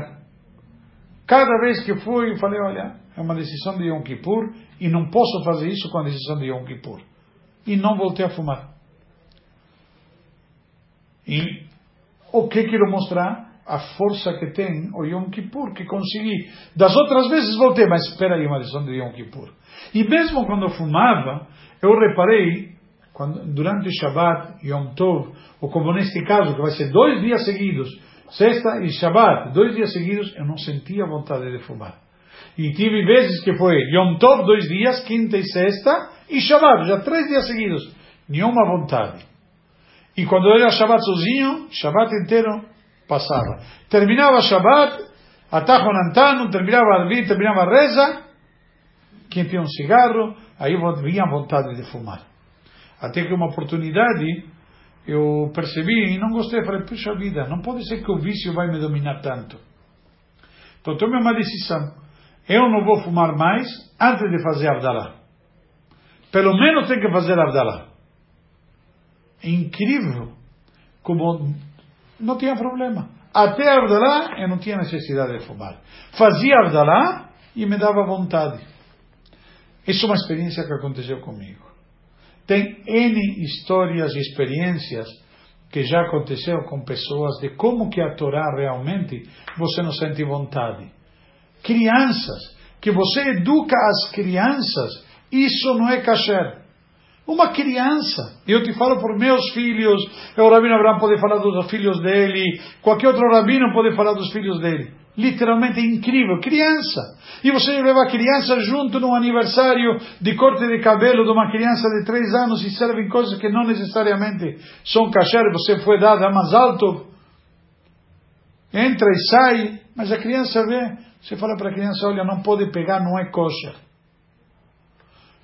cada vez que fui, falei, olha, é uma decisão de Yom Kippur, e não posso fazer isso com a decisão de Yom Kippur. E não voltei a fumar. E o que quero mostrar? A força que tem o Yom Kippur, que consegui. Das outras vezes voltei, mas espera aí uma decisão de Yom Kippur. E mesmo quando eu fumava, eu reparei, quando, durante Shabbat, Yom Tov, ou como neste caso, que vai ser dois dias seguidos, sexta e Shabbat, dois dias seguidos, eu não sentia vontade de fumar. E tive vezes que foi Yom Tov, dois dias, quinta e sexta, e Shabbat, já três dias seguidos. Nenhuma vontade. E quando era Shabbat sozinho, Shabbat inteiro passava. Terminava Shabbat, atajo nantano, terminava a terminava a reza, quem tinha um cigarro, aí vinha vontade de fumar. Até que uma oportunidade eu percebi e não gostei, falei, puxa vida, não pode ser que o vício vai me dominar tanto. Então tomei uma decisão. Eu não vou fumar mais antes de fazer Abdalá. Pelo menos tem que fazer Abdalá. É incrível como não tinha problema. Até Abdalá eu não tinha necessidade de fumar. Fazia Abdalá e me dava vontade. Isso é uma experiência que aconteceu comigo. Tem N histórias e experiências que já aconteceu com pessoas de como que a Torá realmente você não sente vontade. Crianças, que você educa as crianças, isso não é kasher. Uma criança, eu te falo por meus filhos, o Rabino Abraão pode falar dos filhos dele, qualquer outro rabino pode falar dos filhos dele. Literalmente incrível, criança. E você leva a criança junto no aniversário de corte de cabelo de uma criança de três anos e servem coisas que não necessariamente são kasher, você foi dada mais alto, entra e sai, mas a criança vê, você fala para a criança, olha, não pode pegar, não é kosher.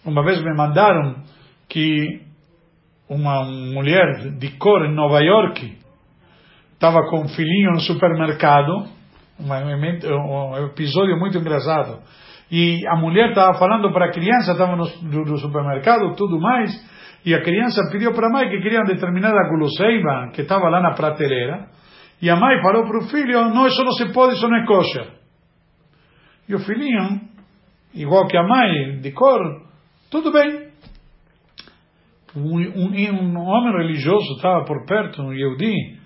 Uma vez me mandaram que uma mulher de cor em Nova York estava com um filhinho no supermercado, um episódio muito engraçado. E a mulher estava falando para a criança, estava no, supermercado, tudo mais, e a criança pediu para a mãe que queria determinada guloseima que estava lá na prateleira, e a mãe falou para o filho, não, isso não se pode, isso não é kosher. E o filhinho, igual que a mãe, de cor, tudo bem. Um, um, um homem religioso estava por perto, um Yehudi,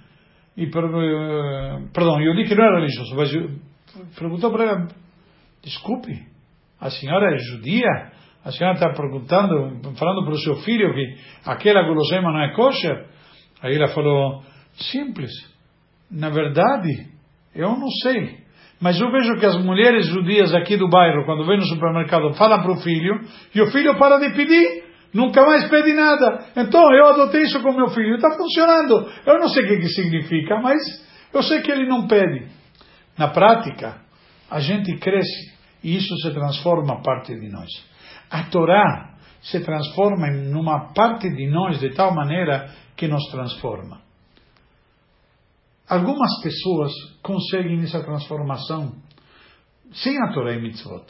e, uh, perdão, Yehudi que não era religioso, mas perguntou para ela, desculpe, a senhora é judia? A senhora está perguntando, falando para o seu filho que aquela guloseima não é kosher? Aí ela falou, simples, na verdade, eu não sei. Mas eu vejo que as mulheres judias aqui do bairro, quando vêm no supermercado, falam para o filho, e o filho para de pedir, nunca mais pede nada. Então eu adotei isso com meu filho, está funcionando. Eu não sei o que, que significa, mas eu sei que ele não pede. Na prática, a gente cresce e isso se transforma parte de nós. A Torá se transforma em uma parte de nós de tal maneira que nos transforma. Algumas pessoas conseguem essa transformação sem a Torá e mitzvot.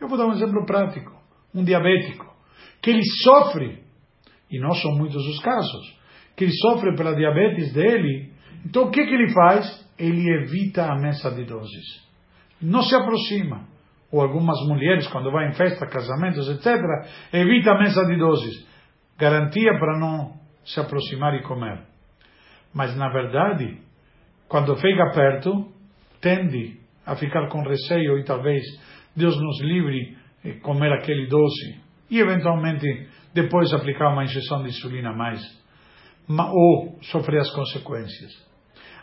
Eu vou dar um exemplo prático. Um diabético que ele sofre, e não são muitos os casos, que ele sofre pela diabetes dele, então o que, que ele faz? Ele evita a mesa de doses. Não se aproxima. Ou algumas mulheres, quando vai em festa, casamentos, etc., evita a mesa de doses. Garantia para não se aproximar e comer. Mas, na verdade, quando fica perto, tende a ficar com receio e talvez Deus nos livre de comer aquele doce e eventualmente depois aplicar uma injeção de insulina a mais, ou sofrer as consequências.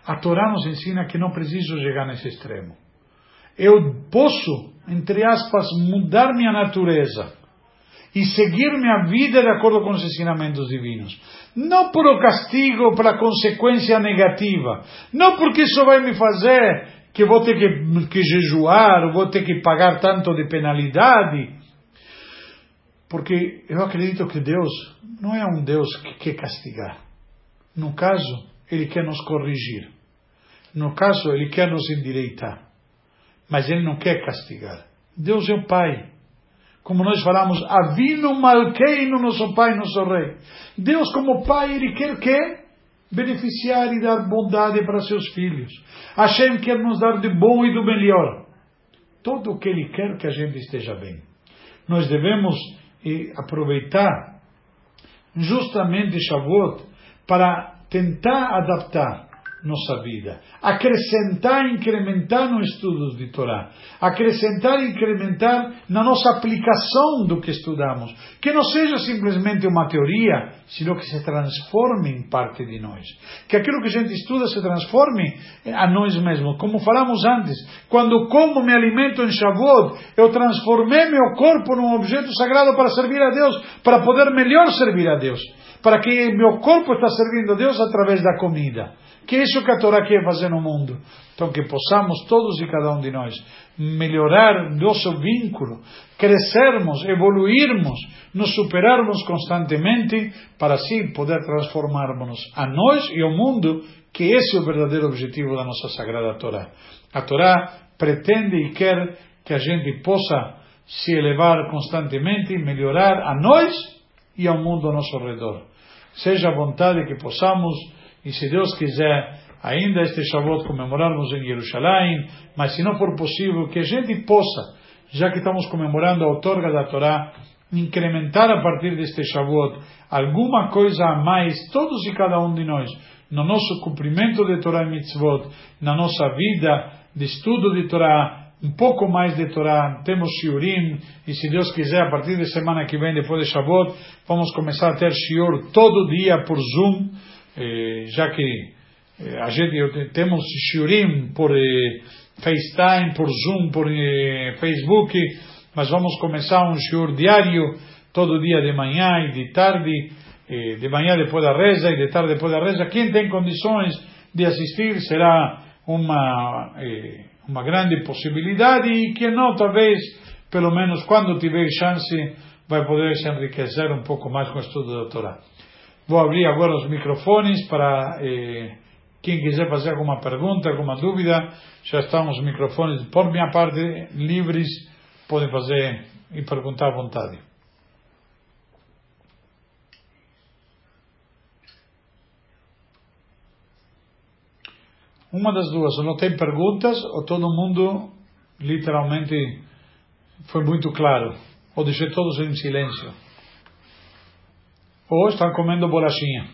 A Torá nos ensina que não preciso chegar nesse extremo. Eu posso, entre aspas, mudar minha natureza e seguir minha vida de acordo com os ensinamentos divinos. Não por o castigo, pela consequência negativa. Não porque isso vai me fazer que vou ter que, que jejuar, vou ter que pagar tanto de penalidade. Porque eu acredito que Deus não é um Deus que quer castigar. No caso, Ele quer nos corrigir. No caso, Ele quer nos endireitar. Mas Ele não quer castigar. Deus é o Pai. Como nós falamos, Avino Malkeino, nosso Pai, nosso Rei. Deus, como Pai, Ele quer que beneficiar e dar bondade para seus filhos. Hashem quer nos dar de bom e do melhor. Tudo o que Ele quer que a gente esteja bem. Nós devemos e aproveitar justamente Shavuot para tentar adaptar nossa vida, acrescentar incrementar no estudo de Torá, acrescentar incrementar na nossa aplicação do que estudamos, que não seja simplesmente uma teoria, sino que se transforme em parte de nós, que aquilo que a gente estuda se transforme a nós mesmos, como falamos antes, quando como me alimento em Shavuot, eu transformei meu corpo num objeto sagrado para servir a Deus, para poder melhor servir a Deus. Para que meu corpo está servindo a Deus através da comida. Que é isso que a Torá quer fazer no mundo. Então, que possamos todos e cada um de nós melhorar nosso vínculo, crescermos, evoluirmos, nos superarmos constantemente, para assim poder transformarmos a nós e ao mundo, que esse é o verdadeiro objetivo da nossa Sagrada Torá. A Torá pretende e quer que a gente possa se elevar constantemente, melhorar a nós e ao mundo ao nosso redor. Seja a vontade que possamos, e se Deus quiser, ainda este Shavuot comemorarmos em Jerusalém, mas se não for possível, que a gente possa, já que estamos comemorando a outorga da Torá, incrementar a partir deste Shavuot alguma coisa a mais, todos e cada um de nós, no nosso cumprimento de Torá e Mitzvot, na nossa vida de estudo de Torá, um pouco mais de Torá, temos Shiurim, e se Deus quiser, a partir de semana que vem, depois de Shavuot, vamos começar a ter Shiur todo dia por Zoom, eh, já que eh, a gente temos Shiurim por eh, FaceTime, por Zoom, por Facebook, mas vamos começar um Shiur diário, todo dia de manhã e de tarde, de manhã depois da reza e de tarde depois da reza. Quem tem condições de assistir será uma uma grande possibilidade e que não, talvez, pelo menos quando tiver chance, vai poder se enriquecer um pouco mais com o estudo da Torá. Vou abrir agora os microfones para eh, quem quiser fazer alguma pergunta, alguma dúvida. Já estão os microfones, por minha parte, livres, podem fazer e perguntar à vontade. Uma das duas, ou não tem perguntas, ou todo mundo literalmente foi muito claro, ou deixei todos em silêncio. Ou estão comendo bolachinha.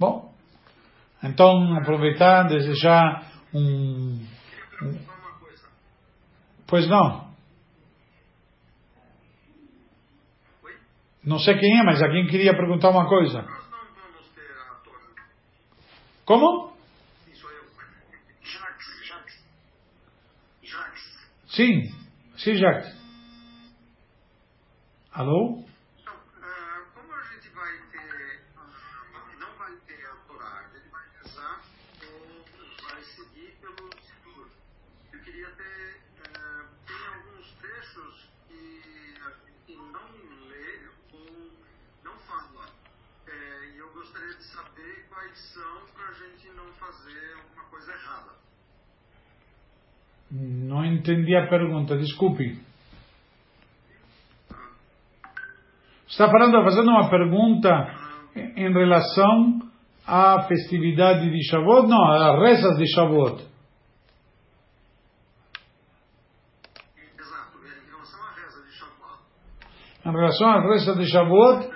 Bom, então aproveitar, desejar um, um. Pois não. Não sei quem é, mas alguém queria perguntar uma coisa. Como? Sim, sim, Jacques. Alô? Como a gente vai ter, não vai ter a Torá, a gente vai rezar ou vai seguir pelo Sidur. Eu queria ter, tem alguns trechos que a gente não lê ou não fala. E eu gostaria de saber quais são para a gente não fazer alguma coisa errada. Não entendi a pergunta, desculpe. Está falando, fazendo uma pergunta em relação à festividade de Shavuot? Não, às rezas de Shavuot. Reza de Shavuot. Em relação à reza de Shavuot,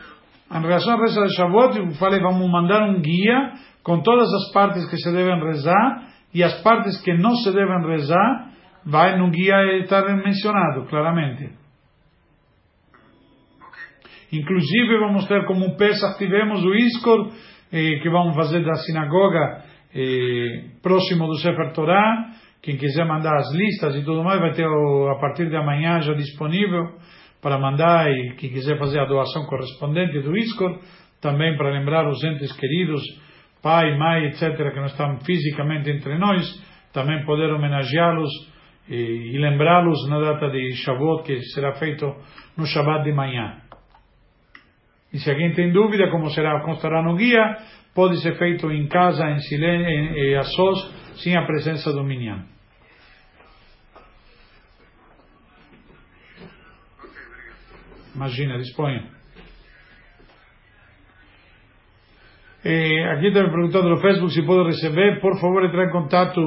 em relação à reza de Shavuot, eu falei, vamos mandar um guia com todas as partes que se devem rezar e as partes que não se devem rezar, vai no guia estar mencionado, claramente. Inclusive, vamos ter como Pesach, tivemos o Iskor, eh, que vamos fazer da sinagoga eh, próximo do Sefer Torah. Quem quiser mandar as listas e tudo mais, vai ter o, a partir de amanhã já disponível para mandar. E quem quiser fazer a doação correspondente do Iskor, também para lembrar os entes queridos, pai, mãe, etc., que não estão fisicamente entre nós, também poder homenageá-los e, e lembrá-los na data de Shavuot, que será feito no Shabbat de manhã. E se alguém tem dúvida como será, constará no guia, pode ser feito em casa, em silêncio, em, em, a sós, sem a presença do minyan. Imagina, disponha. E aqui está me perguntando no Facebook se pode receber. Por favor, entrar em contato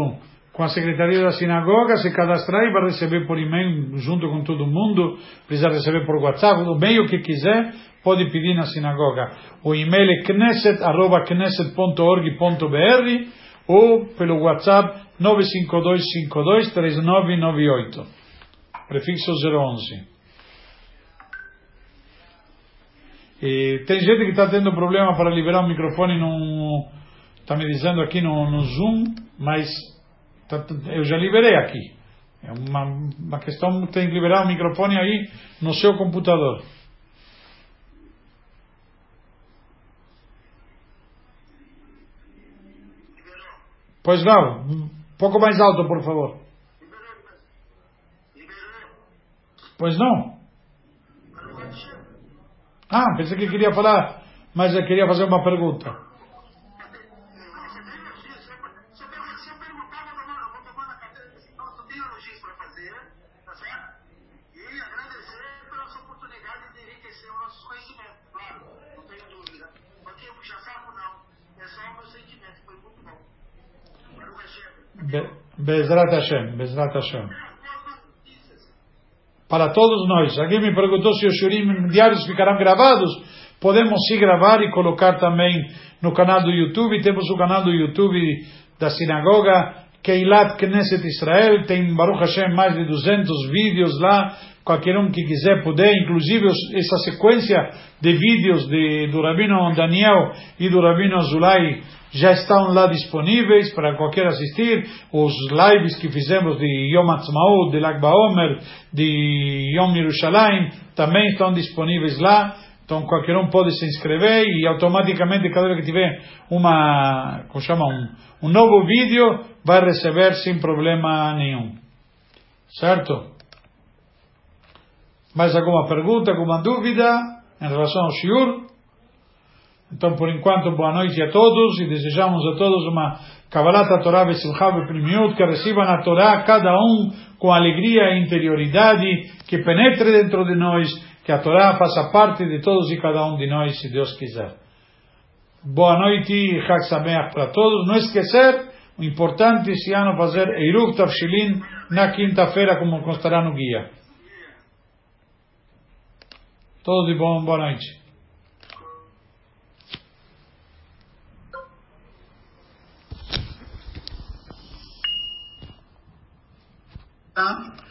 com a secretaria da sinagoga, se cadastrar e vai receber por e-mail junto com todo mundo, precisa receber por WhatsApp, o meio que quiser, pode pedir na sinagoga. O e-mail é knesset.knesset.org.br ou pelo WhatsApp 952523998, prefixo 011. E tem gente que está tendo problema para liberar o microfone. Está me dizendo aqui no, no Zoom, mas eu já liberei aqui. É uma, uma questão, tem que liberar o microfone aí no seu computador. Pois não, um pouco mais alto, por favor. Pois não? Ah, pensei que queria falar, mas eu queria fazer uma pergunta. Bezrat Hashem, Bezrat Hashem. Para todos nós. Alguém me perguntou se os shurim diários ficarão gravados. Podemos sim gravar e colocar também no canal do YouTube. Temos o canal do YouTube da sinagoga Keilat Knesset Israel. Tem Baruch Hashem mais de 200 vídeos lá. Qualquer um que quiser poder, inclusive essa sequência de vídeos de, do Rabino Daniel e do Rabino Zulai já estão lá disponíveis para qualquer assistir. Os lives que fizemos de Yom Ha'atzmaut, de Lag BaOmer, de Yom Yerushalayim, também estão disponíveis lá. Então qualquer um pode se inscrever e automaticamente cada vez que tiver uma, como chama, um, um novo vídeo, vai receber sem problema nenhum. Certo? Mais alguma pergunta, alguma dúvida em relação ao Shiur? Então, por enquanto, boa noite a todos e desejamos a todos uma Kabbalat Torah Besimcha Beprimiut, que recebam a Torá cada um com alegria e interioridade, que penetre dentro de nós, que a Torá faça parte de todos e cada um de nós, se Deus quiser. Boa noite e Chag Sameach para todos. Não esquecer, o importante esse ano fazer Eiruv Tavshilin na quinta-feira, como constará no guia. Todos de bom, boa noite. Tá?